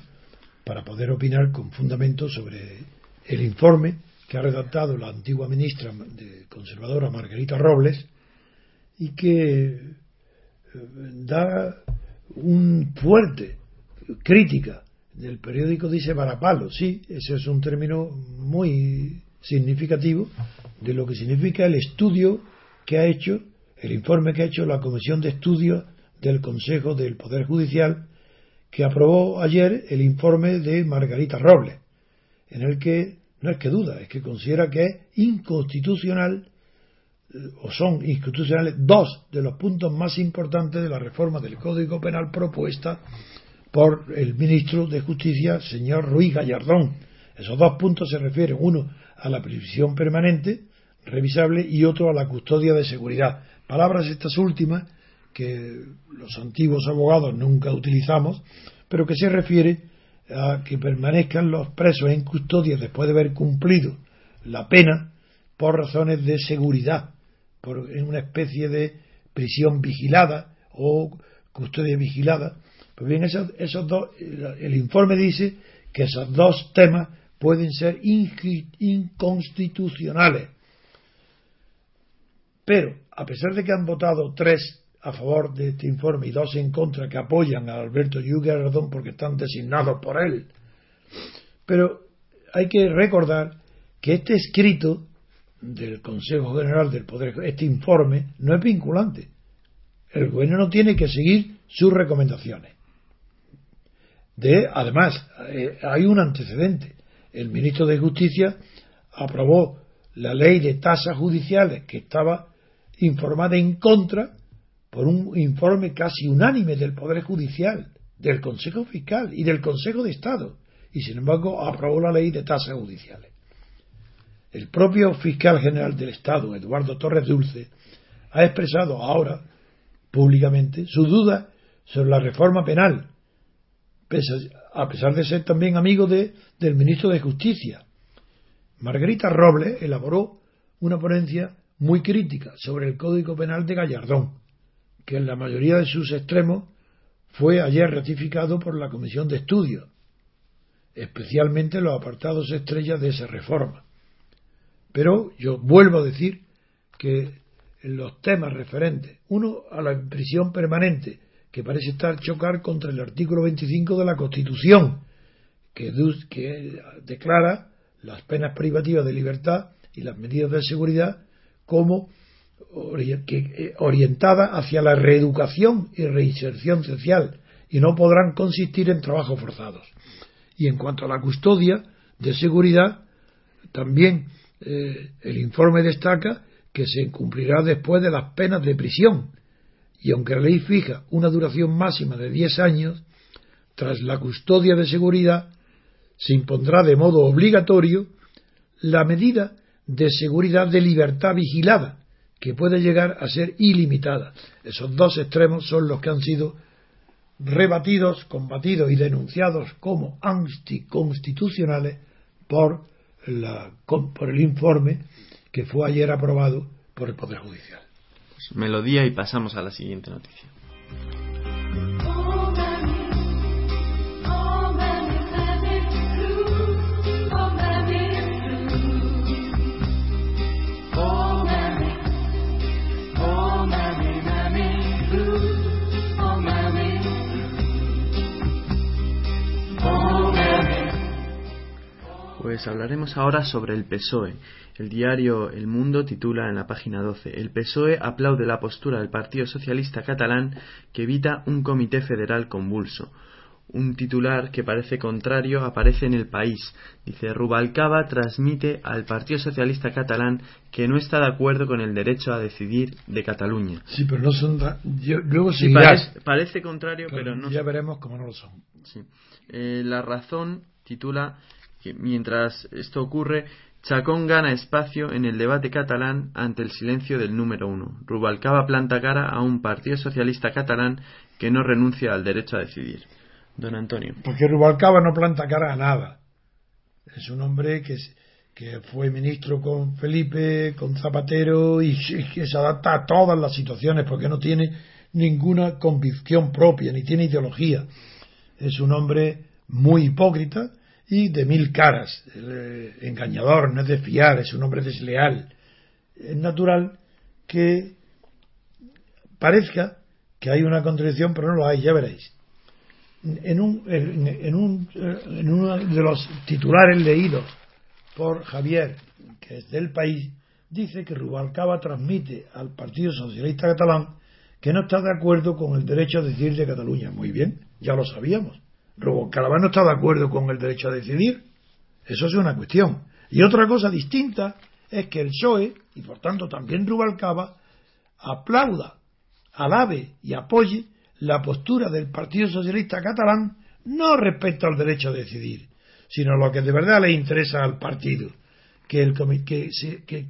para poder opinar con fundamento sobre el informe que ha redactado la antigua ministra conservadora Margarita Robles y que eh, da un fuerte crítica del periódico dice varapalo, sí, ese es un término muy significativo de lo que significa el estudio que ha hecho, el informe que ha hecho la Comisión de Estudios del Consejo del Poder Judicial, que aprobó ayer el informe de Margarita Robles, en el que no es que duda, es que considera que es inconstitucional eh, o son inconstitucionales dos de los puntos más importantes de la reforma del Código Penal propuesta por el ministro de Justicia, señor Ruiz Gallardón. Esos dos puntos se refieren, uno a la prisión permanente, revisable, y otro a la custodia de seguridad. Palabras estas últimas que los antiguos abogados nunca utilizamos, pero que se refiere a que permanezcan los presos en custodia después de haber cumplido la pena por razones de seguridad, por, en una especie de prisión vigilada o custodia vigilada. Pues bien, esos, esos dos, el informe dice que esos dos temas pueden ser inconstitucionales. Pero, a pesar de que han votado tres a favor de este informe y dos en contra que apoyan a Alberto Ardón porque están designados por él. Pero hay que recordar que este escrito del Consejo General del Poder, este informe, no es vinculante. El gobierno no tiene que seguir sus recomendaciones. De, además, eh, hay un antecedente. El ministro de Justicia aprobó la ley de tasas judiciales que estaba informada en contra por un informe casi unánime del Poder Judicial, del Consejo Fiscal y del Consejo de Estado, y sin embargo aprobó la ley de tasas judiciales. El propio fiscal general del Estado, Eduardo Torres Dulce, ha expresado ahora públicamente su duda sobre la reforma penal, a pesar de ser también amigo de, del ministro de Justicia. Margarita Robles elaboró una ponencia muy crítica sobre el Código Penal de Gallardón, que en la mayoría de sus extremos fue ayer ratificado por la Comisión de Estudio, especialmente los apartados estrellas de esa reforma. Pero yo vuelvo a decir que en los temas referentes, uno a la prisión permanente, que parece estar chocar contra el artículo 25 de la Constitución, que, que declara las penas privativas de libertad y las medidas de seguridad como orientada hacia la reeducación y reinserción social y no podrán consistir en trabajos forzados. Y en cuanto a la custodia de seguridad, también eh, el informe destaca que se cumplirá después de las penas de prisión. Y aunque la ley fija una duración máxima de 10 años, tras la custodia de seguridad se impondrá de modo obligatorio la medida de seguridad de libertad vigilada, que puede llegar a ser ilimitada. Esos dos extremos son los que han sido rebatidos, combatidos y denunciados como anticonstitucionales por, el informe que fue ayer aprobado por el Poder Judicial. Pues melodía y pasamos a la siguiente noticia. Pues hablaremos ahora sobre el PSOE. El diario El Mundo titula en la página 12 El PSOE aplaude la postura del Partido Socialista catalán que evita un comité federal convulso. Un titular que parece contrario aparece en el país. Dice Rubalcaba transmite al Partido Socialista catalán que no está de acuerdo con el derecho a decidir de Cataluña. Sí, pero no son. luego sí, parece, parece, contrario, pero, no. Ya veremos cómo no lo son. Sí. Eh, la razón titula mientras esto ocurre, Chacón gana espacio en el debate catalán ante el silencio del número uno. Rubalcaba planta cara a un partido socialista catalán que no renuncia al derecho a decidir. Don Antonio. Porque Rubalcaba no planta cara a nada. Es un hombre que, fue ministro con Felipe, con Zapatero y que se adapta a todas las situaciones porque no tiene ninguna convicción propia ni tiene ideología. Es un hombre muy hipócrita y de mil caras. Eh, engañador, no es de fiar, es un hombre desleal. Es natural que parezca que hay una contradicción, pero no lo hay, ya veréis. En, un, en, un, en uno de los titulares leídos por Javier, que es del país, dice que Rubalcaba transmite al Partido Socialista Catalán que no está de acuerdo con el derecho a decidir de Cataluña. Muy bien, ya lo sabíamos. Rubalcaba no está de acuerdo con el derecho a decidir. Eso es una cuestión. Y otra cosa distinta es que el PSOE, y por tanto también Rubalcaba, aplauda, alabe y apoye la postura del Partido Socialista Catalán no respecto al derecho a decidir, sino lo que de verdad le interesa al partido, que, el, que,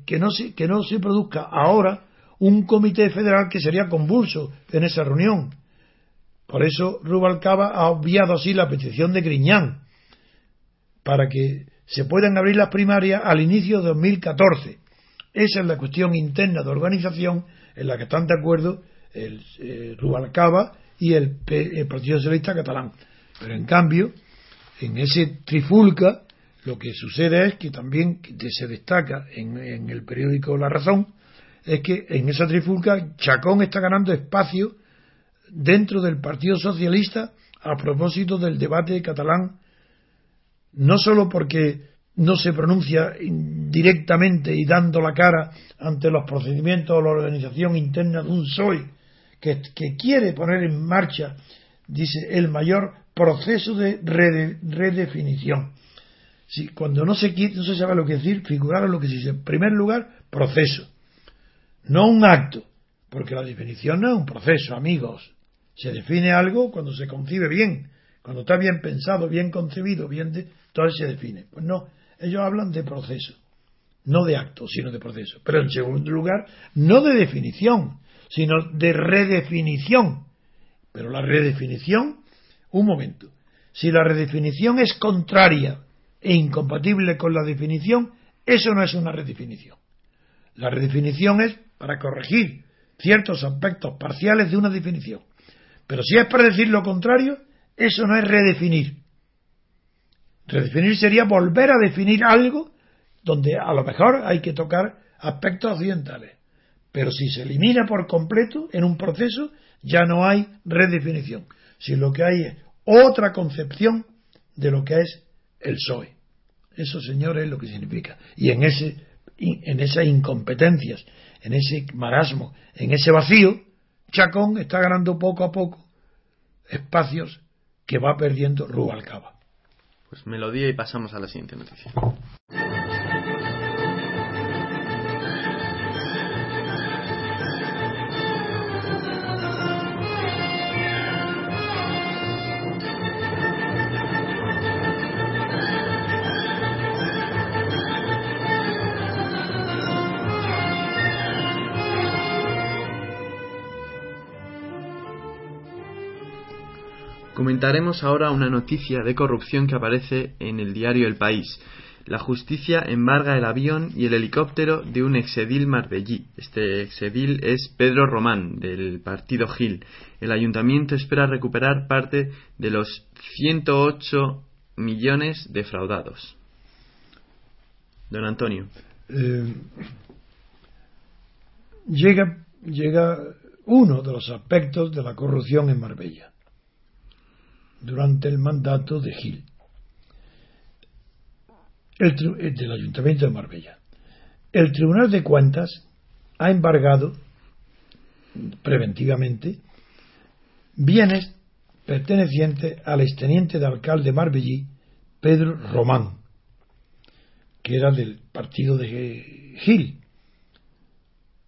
que, no se, que no se produzca ahora un comité federal que sería convulso en esa reunión. Por eso Rubalcaba ha obviado así la petición de Griñán, para que se puedan abrir las primarias al inicio de 2014. Esa es la cuestión interna de organización en la que están de acuerdo el eh, Rubalcaba y el, Partido Socialista Catalán. Pero en cambio, en ese trifulca, lo que sucede es que también se destaca en, en el periódico La Razón, es que en esa trifulca Chacón está ganando espacio dentro del Partido Socialista a propósito del debate catalán no solo porque no se pronuncia directamente y dando la cara ante los procedimientos o la organización interna de un PSOE que, quiere poner en marcha, dice, el mayor proceso de redefinición. Si, cuando no se, no se sabe lo que decir, figurar lo que se dice. En primer lugar, proceso. No un acto, porque la definición no es un proceso, amigos. Se define algo cuando se concibe bien, cuando está bien pensado, bien concebido, bien de, entonces se define. Pues no, ellos hablan de proceso, no de acto, sino de proceso. Pero en segundo lugar, no de definición, sino de redefinición. Pero la redefinición, un momento, si la redefinición es contraria e incompatible con la definición, eso no es una redefinición. La redefinición es para corregir ciertos aspectos parciales de una definición. Pero si es para decir lo contrario, eso no es redefinir. Redefinir sería volver a definir algo donde a lo mejor hay que tocar aspectos occidentales. Pero si se elimina por completo en un proceso, ya no hay redefinición. Si lo que hay es otra concepción de lo que es el PSOE. Eso, señores, es lo que significa. Y en, ese, en esas incompetencias, en ese marasmo, en ese vacío, Chacón está ganando poco a poco espacios que va perdiendo Rubalcaba. Pues melodía y pasamos a la siguiente noticia. Comentaremos ahora una noticia de corrupción que aparece en el diario El País. La justicia embarga el avión y el helicóptero de un exedil marbellí. Este exedil es Pedro Román, del partido Gil. El ayuntamiento espera recuperar parte de los 108 millones defraudados. Don Antonio. Eh, llega, llega uno de los aspectos de la corrupción en Marbella durante el mandato de Gil, el, eh, del Ayuntamiento de Marbella. El Tribunal de Cuentas ha embargado preventivamente bienes pertenecientes al exteniente de alcalde marbellí Pedro Román, que era del partido de Gil.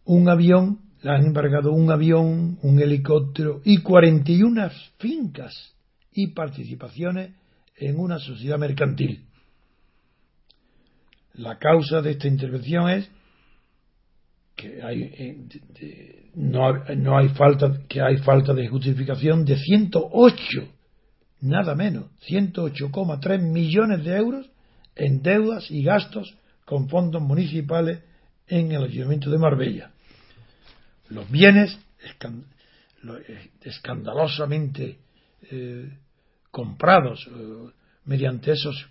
Un avión, le han embargado un avión, un helicóptero y 41 fincas y participaciones en una sociedad mercantil. La causa de esta intervención es que hay, eh, no, no, hay falta que hay falta de justificación de 108 nada menos 108,3 millones de euros en deudas y gastos con fondos municipales en el ayuntamiento de Marbella los bienes eh, escandalosamente eh, comprados eh, mediante esos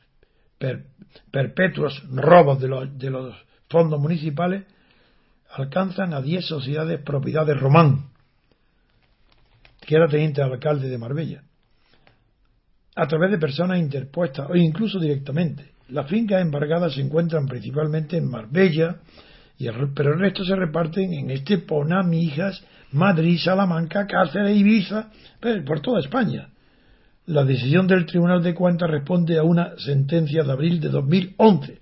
perpetuos robos de los, de los fondos municipales alcanzan a 10 sociedades propiedad de Román, que era teniente alcalde de Marbella, a través de personas interpuestas o incluso directamente. Las fincas embargadas se encuentran principalmente en Marbella, y pero el resto se reparten en Estepona, Mijas, Madrid, Salamanca, Cáceres, Ibiza, por toda España. La decisión del Tribunal de Cuentas responde a una sentencia de abril de 2011,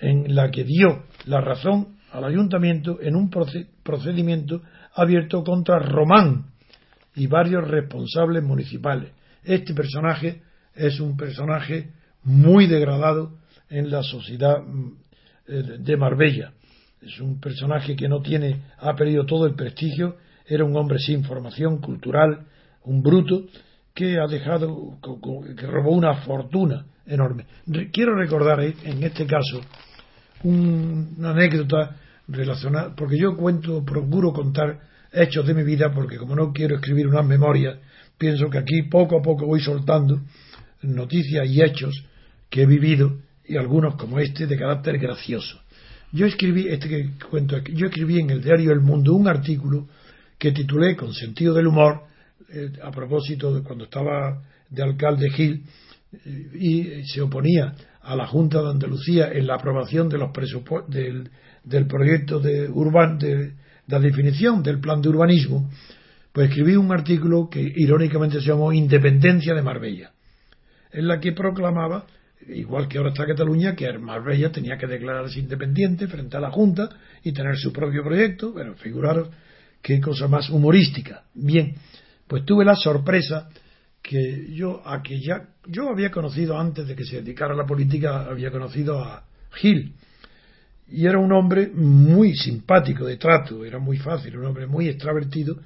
en la que dio la razón al ayuntamiento en un procedimiento abierto contra Román y varios responsables municipales. Este personaje es un personaje muy degradado en la sociedad mm, eh, de Marbella. Es un personaje que no tiene, ha perdido todo el prestigio, era un hombre sin formación cultural, un bruto, que ha dejado, que robó una fortuna enorme. Quiero recordar eh, en este caso una anécdota relacionada, porque yo cuento, procuro contar hechos de mi vida, porque como no quiero escribir unas memorias, pienso que aquí poco a poco voy soltando noticias y hechos que he vivido y algunos como este de carácter gracioso. Yo escribí, este que cuento yo escribí en el diario El Mundo un artículo que titulé con sentido del humor, eh, a propósito de cuando estaba de alcalde Gil y se oponía a la Junta de Andalucía en la aprobación de los del, del proyecto de, urban, de, la definición del plan de urbanismo, pues escribí un artículo que irónicamente se llamó Independencia de Marbella, en la que proclamaba, igual que ahora está Cataluña, que Marbella tenía que declararse independiente frente a la Junta y tener su propio proyecto, bueno, figuraros qué cosa más humorística. Bien, pues tuve la sorpresa que yo a que ya yo había conocido antes de que se dedicara a la política había conocido a Gil. Y era un hombre muy simpático de trato era muy fácil un hombre muy extravertido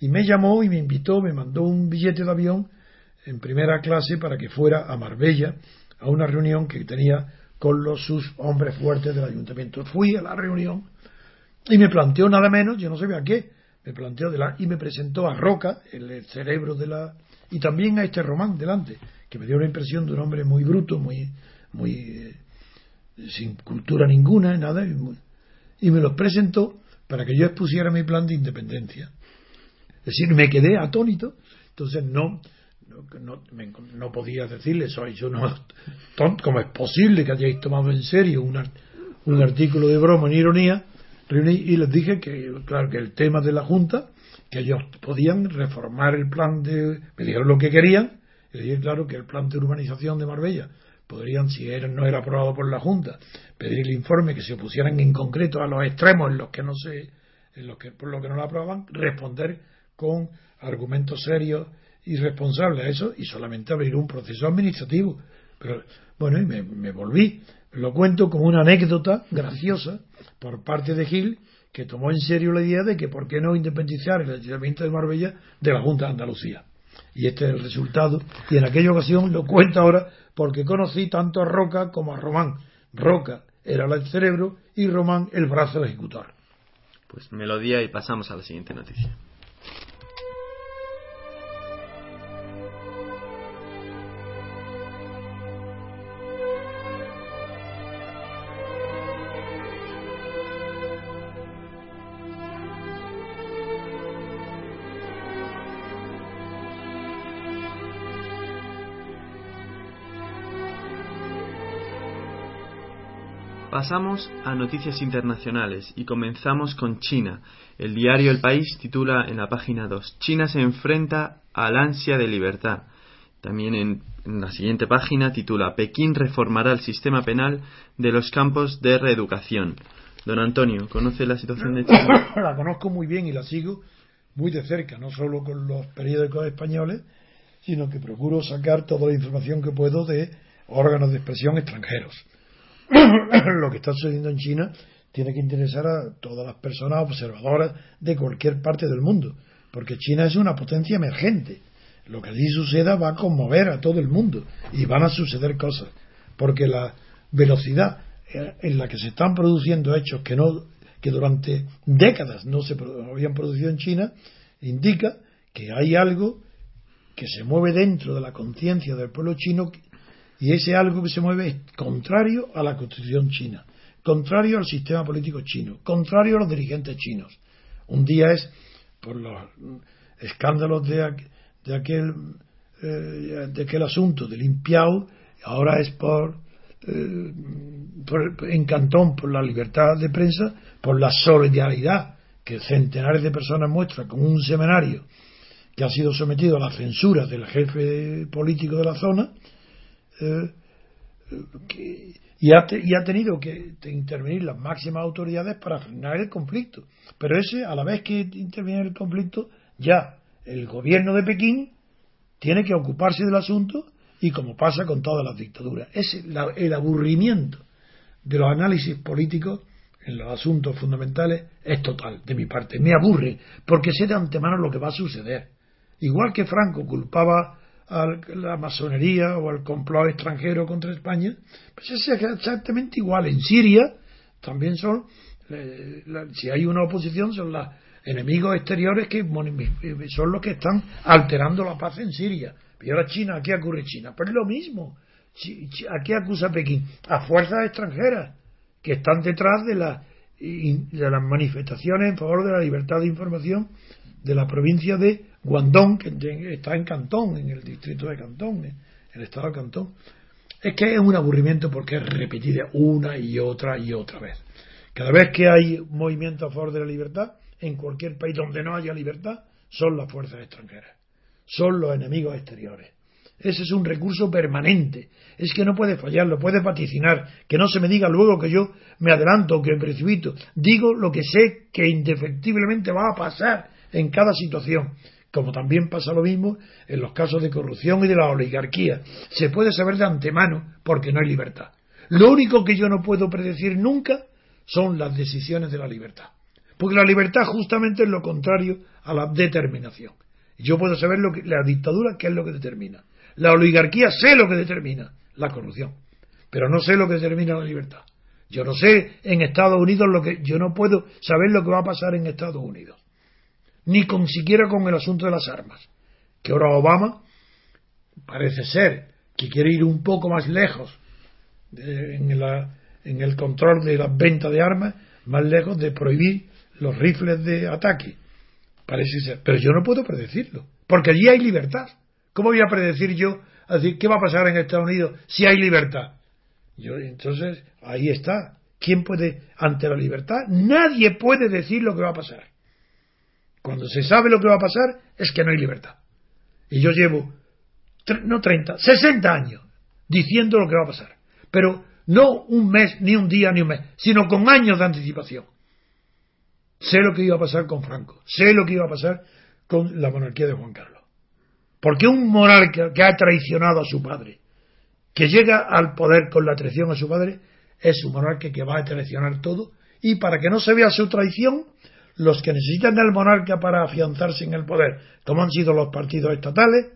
y me llamó y me invitó me mandó un billete de avión en primera clase para que fuera a Marbella a una reunión que tenía con los sus hombres fuertes del ayuntamiento. Fui a la reunión y me planteó nada menos yo no sabía qué me planteó de la, y me presentó a Roca el cerebro de la y también a este Román delante, que me dio la impresión de un hombre muy bruto, muy, muy eh, sin cultura ninguna, nada, y, me los presentó para que yo expusiera mi plan de independencia. Es decir, me quedé atónito, entonces no, no, no, podía decirle, soy yo no, ¿cómo es posible que hayáis tomado en serio un artículo de broma en ironía? Y les dije que, claro, que el tema de la Junta que ellos podían reformar el plan de. me dijeron lo que querían, y dije, claro, que el plan de urbanización de Marbella podrían, si era, no era aprobado por la Junta, pedir el informe que se opusieran en concreto a los extremos en los que no se. en los que, por lo que no lo aprobaban, responder con argumentos serios y responsables a eso y solamente abrir un proceso administrativo. Pero bueno, y me, me volví. Lo cuento como una anécdota graciosa por parte de Gil que tomó en serio la idea de que por qué no independizar el ayuntamiento de Marbella de la Junta de Andalucía. Y este es el resultado. Y en aquella ocasión lo cuento ahora porque conocí tanto a Roca como a Román. Roca era el cerebro y Román el brazo ejecutor. Pues melodía y pasamos a la siguiente noticia. Pasamos a noticias internacionales y comenzamos con China. El diario El País titula en la página 2 China se enfrenta al ansia de libertad. También en, la siguiente página titula Pekín reformará el sistema penal de los campos de reeducación. Don Antonio, ¿conoce la situación de China? La conozco muy bien y la sigo muy de cerca, no solo con los periódicos españoles, sino que procuro sacar toda la información que puedo de órganos de expresión extranjeros lo que está sucediendo en China tiene que interesar a todas las personas observadoras de cualquier parte del mundo, porque China es una potencia emergente. Lo que allí suceda va a conmover a todo el mundo y van a suceder cosas, porque la velocidad en la que se están produciendo hechos que no que durante décadas no se habían producido en China indica que hay algo que se mueve dentro de la conciencia del pueblo chino y ese algo que se mueve es contrario a la constitución china, contrario al sistema político chino, contrario a los dirigentes chinos. Un día es por los escándalos de, de aquel eh, de aquel asunto del limpiado, ahora es por, eh, por, en Cantón por la libertad de prensa, por la solidaridad que centenares de personas muestran con un seminario que ha sido sometido a la censura del jefe político de la zona, eh, y, ha y ha tenido que intervenir las máximas autoridades para frenar el conflicto. Pero ese, a la vez que interviene el conflicto, ya el gobierno de Pekín tiene que ocuparse del asunto y como pasa con todas las dictaduras. Es el aburrimiento de los análisis políticos en los asuntos fundamentales es total, de mi parte. Me aburre, porque sé de antemano lo que va a suceder. Igual que Franco culpaba a la masonería o al complot extranjero contra España, pues es exactamente igual. En Siria también son, eh, si hay una oposición, son los enemigos exteriores que son los que están alterando la paz en Siria. Y ahora China, ¿a qué ocurre China? Pues lo mismo. ¿A qué acusa Pekín? A fuerzas extranjeras que están detrás de, de las manifestaciones en favor de la libertad de información de la provincia de Guangdong, que está en Cantón, en el distrito de Cantón, en el estado de Cantón. Es que es un aburrimiento porque es repetida una y otra y otra vez. Cada vez que hay movimiento a favor de la libertad, en cualquier país donde no haya libertad, son las fuerzas extranjeras, son los enemigos exteriores. Ese es un recurso permanente. Es que no puede fallar, lo puede vaticinar. Que no se me diga luego que yo me adelanto que me precipito. Digo lo que sé que indefectiblemente va a pasar en cada situación. Como también pasa lo mismo en los casos de corrupción y de la oligarquía. Se puede saber de antemano porque no hay libertad. Lo único que yo no puedo predecir nunca son las decisiones de la libertad. Porque la libertad justamente es lo contrario a la determinación. Yo puedo saber lo que, la dictadura qué es lo que determina. La oligarquía sé lo que determina la corrupción, pero no sé lo que determina la libertad. Yo no sé en Estados Unidos lo que yo no puedo saber lo que va a pasar en Estados Unidos, ni con siquiera con el asunto de las armas. Que ahora Obama parece ser que quiere ir un poco más lejos en, en el control de la venta de armas, más lejos de prohibir los rifles de ataque. Parece ser, pero yo no puedo predecirlo, porque allí hay libertad. ¿Cómo voy a predecir yo decir, qué va a pasar en Estados Unidos si hay libertad? Yo, entonces, ahí está. ¿Quién puede, ante la libertad? Nadie puede decir lo que va a pasar. Cuando se sabe lo que va a pasar, es que no hay libertad. Y yo llevo, no 30, 60 años diciendo lo que va a pasar. Pero no un mes, ni un día, ni un mes, sino con años de anticipación. Sé lo que iba a pasar con Franco, sé lo que iba a pasar con la monarquía de Juan Carlos. Porque un monarca que ha traicionado a su padre, que llega al poder con la traición a su padre, es un monarca que va a traicionar todo y para que no se vea su traición, los que necesitan del monarca para afianzarse en el poder, como han sido los partidos estatales,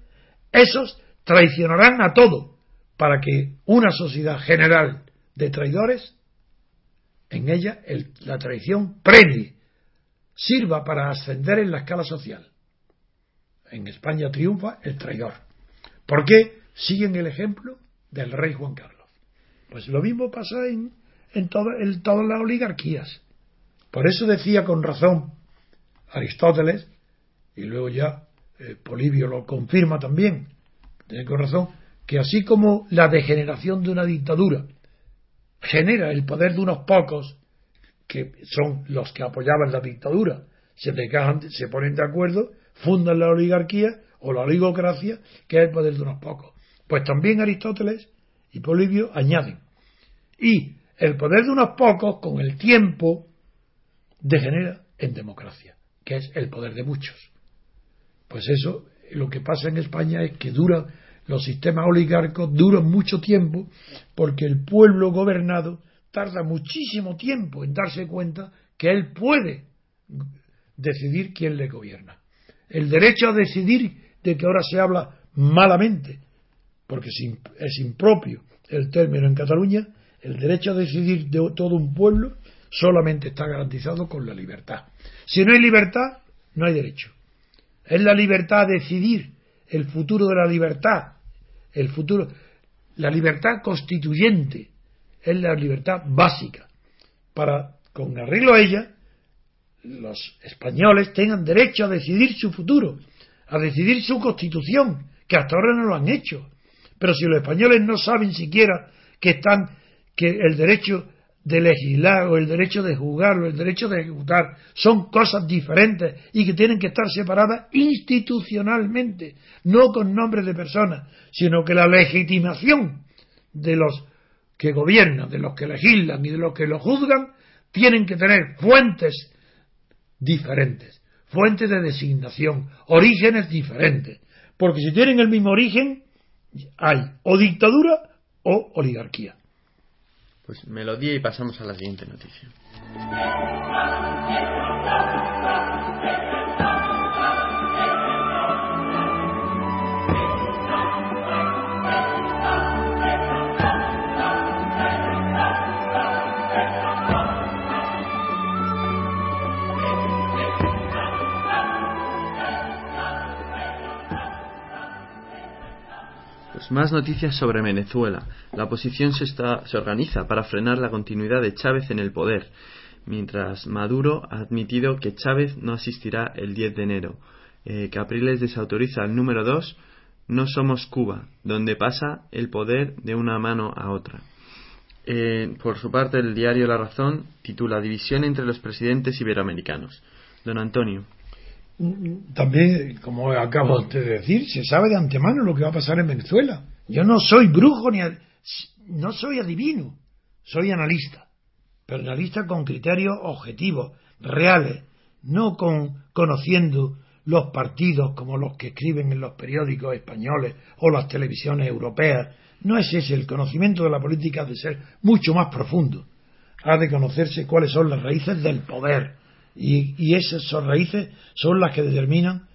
esos traicionarán a todo para que una sociedad general de traidores, en ella la traición premie, sirva para ascender en la escala social en España triunfa el traidor. ¿Por qué siguen el ejemplo del rey Juan Carlos? Pues lo mismo pasa en, en, todas las oligarquías. Por eso decía con razón Aristóteles, y luego ya eh, Polibio lo confirma también, tiene con razón, que así como la degeneración de una dictadura genera el poder de unos pocos, que son los que apoyaban la dictadura, se, se ponen de acuerdo fundan la oligarquía o la oligocracia, que es el poder de unos pocos. Pues también Aristóteles y Polibio añaden. Y el poder de unos pocos, con el tiempo, degenera en democracia, que es el poder de muchos. Pues eso, lo que pasa en España es que dura, los sistemas oligárquicos duran mucho tiempo porque el pueblo gobernado tarda muchísimo tiempo en darse cuenta que él puede decidir quién le gobierna el derecho a decidir de que ahora se habla malamente, porque es impropio el término en Cataluña, el derecho a decidir de todo un pueblo solamente está garantizado con la libertad. Si no hay libertad, no hay derecho. Es la libertad a decidir el futuro de la libertad, el futuro, la libertad constituyente, es la libertad básica. Para, con arreglo a ella, los españoles tengan derecho a decidir su futuro, a decidir su constitución, que hasta ahora no lo han hecho. Pero si los españoles no saben siquiera que están, que el derecho de legislar o el derecho de juzgar o el derecho de ejecutar son cosas diferentes y que tienen que estar separadas institucionalmente, no con nombres de personas, sino que la legitimación de los que gobiernan, de los que legislan y de los que lo juzgan, tienen que tener fuentes diferentes, fuentes de designación, orígenes diferentes. Porque si tienen el mismo origen, hay o dictadura o oligarquía. Pues melodía y pasamos a la siguiente noticia. Más noticias sobre Venezuela. La oposición se, está, se organiza para frenar la continuidad de Chávez en el poder, mientras Maduro ha admitido que Chávez no asistirá el 10 de enero. Eh, Capriles desautoriza el número 2, No somos Cuba, donde pasa el poder de una mano a otra. Eh, por su parte, el diario La Razón titula División entre los presidentes iberoamericanos. Don Antonio también, como acabo de decir, se sabe de antemano lo que va a pasar en Venezuela. Yo no soy brujo ni no soy adivino, soy analista, pero analista con criterios objetivos, reales, no con conociendo los partidos como los que escriben en los periódicos españoles o las televisiones europeas. No es ese el conocimiento de la política de ser mucho más profundo. Ha de conocerse cuáles son las raíces del poder, y, esas raíces son las que determinan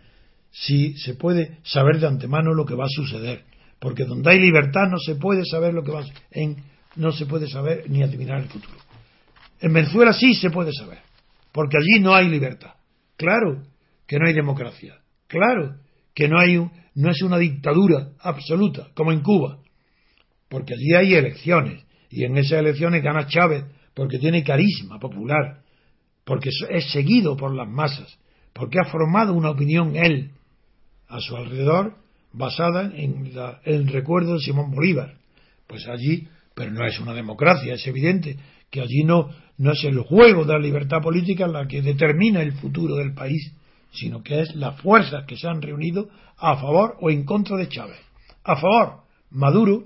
si se puede saber de antemano lo que va a suceder. Porque donde hay libertad no se puede saber lo que va a en, no se puede saber ni adivinar el futuro. En Venezuela sí se puede saber, porque allí no hay libertad. Claro que no hay democracia. Claro que no hay no es una dictadura absoluta como en Cuba, porque allí hay elecciones y en esas elecciones gana Chávez porque tiene carisma popular porque es seguido por las masas, porque ha formado una opinión él a su alrededor basada en el recuerdo de Simón Bolívar. Pues allí, pero no es una democracia, es evidente que allí no, no es el juego de la libertad política la que determina el futuro del país, sino que es las fuerzas que se han reunido a favor o en contra de Chávez. A favor, Maduro,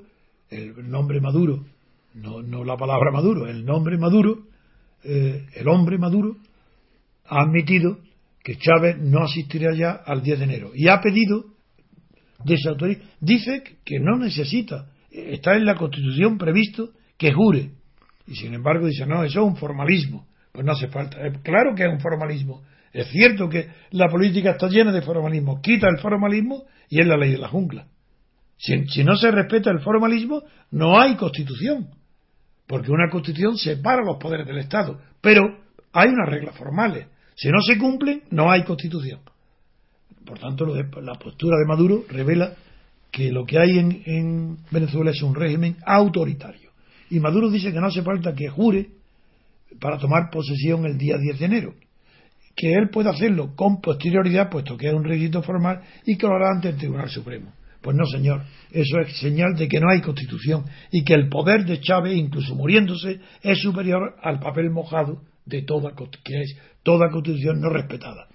el nombre Maduro, no, no la palabra Maduro, el nombre Maduro, eh, el hombre Maduro ha admitido que Chávez no asistirá ya al 10 de enero y ha pedido desautorizar. Dice que no necesita, está en la Constitución previsto que jure. Y sin embargo dice, no, eso es un formalismo. Pues no hace falta. Eh, claro que es un formalismo. Es cierto que la política está llena de formalismo. Quita el formalismo y es la ley de la jungla. si no se respeta el formalismo, no hay constitución porque una constitución separa los poderes del Estado, pero hay unas reglas formales. Si no se cumplen, no hay constitución. Por tanto, la postura de Maduro revela que lo que hay en, Venezuela es un régimen autoritario. Y Maduro dice que no hace falta que jure para tomar posesión el día 10 de enero. Que él puede hacerlo con posterioridad, puesto que es un requisito formal, y que lo hará ante el Tribunal Supremo. Pues no, señor. Eso es señal de que no hay constitución y que el poder de Chávez, incluso muriéndose, es superior al papel mojado de toda, constitución no respetada.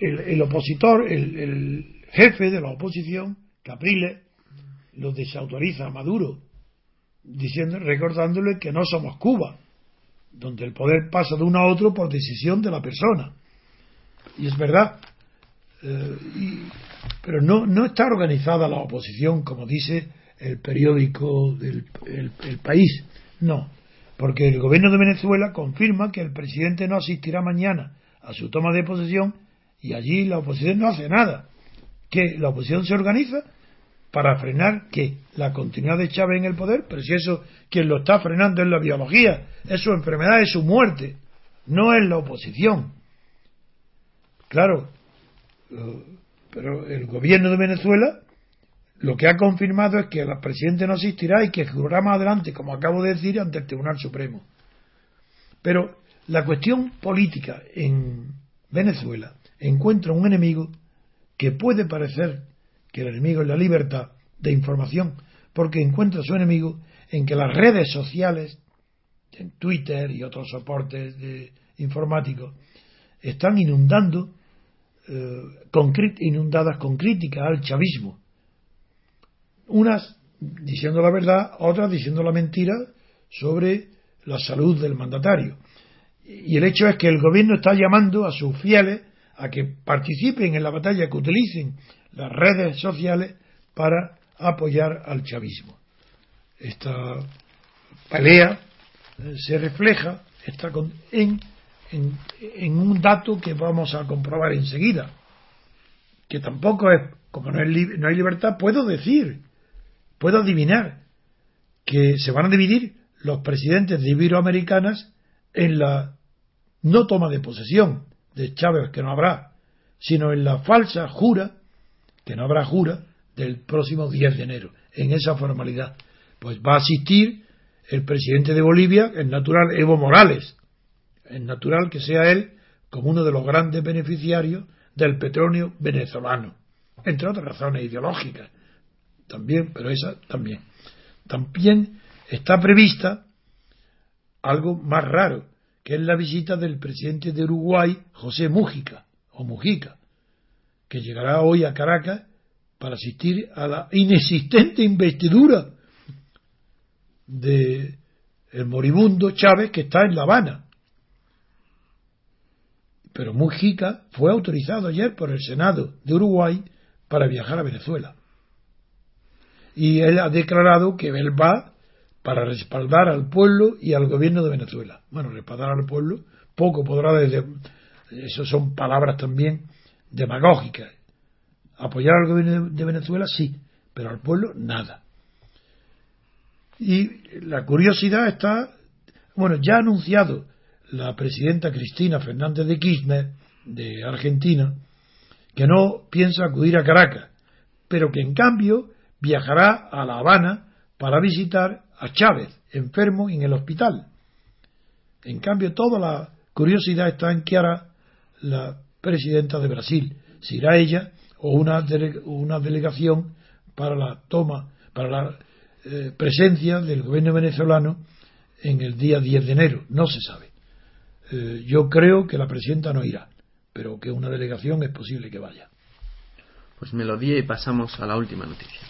El, opositor, el, jefe de la oposición, Capriles, lo desautoriza a Maduro, diciendo, recordándole que no somos Cuba, donde el poder pasa de uno a otro por decisión de la persona. Y es verdad, eh, pero no, no está organizada la oposición, como dice el periódico del el, país. No, porque el gobierno de Venezuela confirma que el presidente no asistirá mañana a su toma de posesión y allí la oposición no hace nada. Que la oposición se organiza para frenar que la continuidad de Chávez en el poder, pero si eso quien lo está frenando es la biología, es su enfermedad, es su muerte, no es la oposición. Claro, pero el gobierno de Venezuela lo que ha confirmado es que el presidente no asistirá y que jurará más adelante, como acabo de decir, ante el Tribunal Supremo. Pero la cuestión política en Venezuela encuentra un enemigo que puede parecer que el enemigo es la libertad de información, porque encuentra su enemigo en que las redes sociales, en Twitter y otros soportes de informáticos, están inundando eh, inundadas con críticas al chavismo. Unas diciendo la verdad, otras diciendo la mentira sobre la salud del mandatario. Y el hecho es que el gobierno está llamando a sus fieles a que participen en la batalla, que utilicen las redes sociales para apoyar al chavismo. Esta pelea eh, se refleja está en, en, un dato que vamos a comprobar enseguida, que tampoco es, como no, no hay libertad, puedo decir, puedo adivinar que se van a dividir los presidentes de Iberoamericanas en la no toma de posesión de Chávez, que no habrá, sino en la falsa jura, que no habrá jura, del próximo 10 de enero, en esa formalidad. Pues va a asistir el presidente de Bolivia, el natural Evo Morales. Es natural que sea él como uno de los grandes beneficiarios del petróleo venezolano, entre otras razones ideológicas también, pero esa también. También está prevista algo más raro, que es la visita del presidente de Uruguay, José Mújica, o Mujica, que llegará hoy a Caracas para asistir a la inexistente investidura de el moribundo Chávez que está en La Habana. Pero Mujica fue autorizado ayer por el Senado de Uruguay para viajar a Venezuela. Y él ha declarado que él va para respaldar al pueblo y al gobierno de Venezuela. Bueno, respaldar al pueblo, poco podrá desde. Eso son palabras también demagógicas. Apoyar al gobierno de Venezuela, sí, pero al pueblo, nada. Y la curiosidad está, bueno, ya ha anunciado la presidenta Cristina Fernández de Kirchner, de Argentina, que no piensa acudir a Caracas, pero que en cambio viajará a La Habana para visitar a Chávez, enfermo en el hospital. En cambio, toda la curiosidad está en qué hará la presidenta de Brasil, si irá ella o una, delegación para la toma, para la eh, presencia del gobierno venezolano en el día 10 de enero. No se sabe. Eh, yo creo que la presidenta no irá, pero que una delegación es posible que vaya. Pues melodía y pasamos a la última noticia.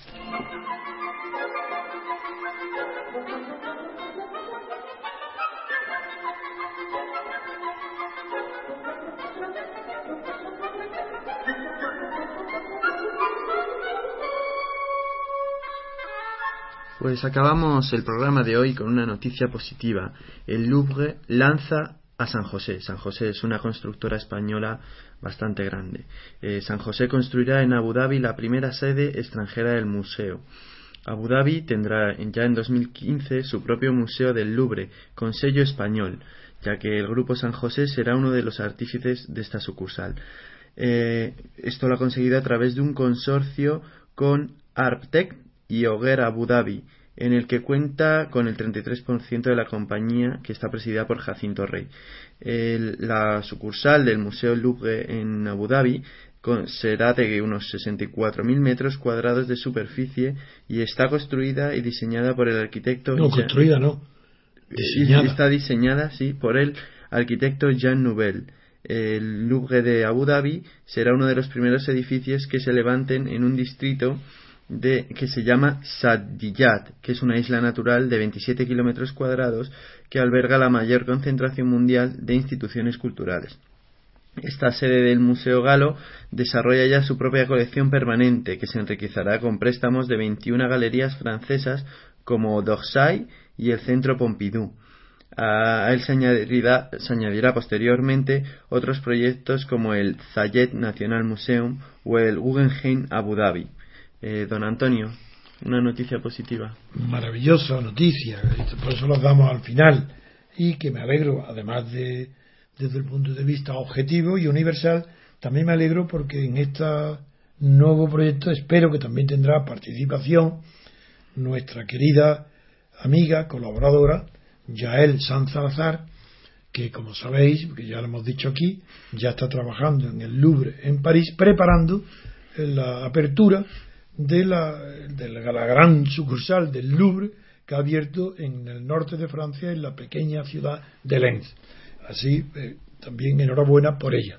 Pues acabamos el programa de hoy con una noticia positiva. El Louvre lanza a San José. San José es una constructora española bastante grande. Eh, San José construirá en Abu Dhabi la primera sede extranjera del museo. Abu Dhabi tendrá ya en 2015 su propio museo del Louvre, con sello español, ya que el Grupo San José será uno de los artífices de esta sucursal. Eh, esto lo ha conseguido a través de un consorcio con Arptec y Hoguera Abu Dhabi, en el que cuenta con el 33% de la compañía que está presidida por Jacinto Rey. la sucursal del Museo Louvre en Abu Dhabi será de unos 64.000 metros cuadrados de superficie y está construida y diseñada por el arquitecto. No, construida no. Está diseñada, sí, por el arquitecto Jean Nouvel. El Louvre de Abu Dhabi será uno de los primeros edificios que se levanten en un distrito de, que se llama Sadiyat, que es una isla natural de 27 kilómetros cuadrados que alberga la mayor concentración mundial de instituciones culturales. Esta sede del Museo Galo desarrolla ya su propia colección permanente, que se enriquecerá con préstamos de 21 galerías francesas como d'Orsay y el Centro Pompidou. A él se añadirá, se añadirá, posteriormente otros proyectos como el Zayed National Museum o el Guggenheim Abu Dhabi. Eh, don Antonio, una noticia positiva. Maravillosa noticia, por eso los damos al final. Y que me alegro, además de desde el punto de vista objetivo y universal, también me alegro porque en este nuevo proyecto espero que también tendrá participación nuestra querida amiga, colaboradora, Yael Sanz Salazar, que como sabéis, que ya lo hemos dicho aquí, ya está trabajando en el Louvre en París, preparando la apertura de la, de la gran sucursal del Louvre que ha abierto en el norte de Francia, en la pequeña ciudad de Lens. Así, eh, también enhorabuena por ella.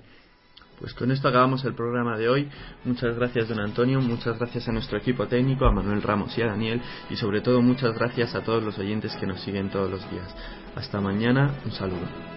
Pues con esto acabamos el programa de hoy. Muchas gracias, don Antonio. Muchas gracias a nuestro equipo técnico, a Manuel Ramos y a Daniel. Y sobre todo, muchas gracias a todos los oyentes que nos siguen todos los días. Hasta mañana. Un saludo.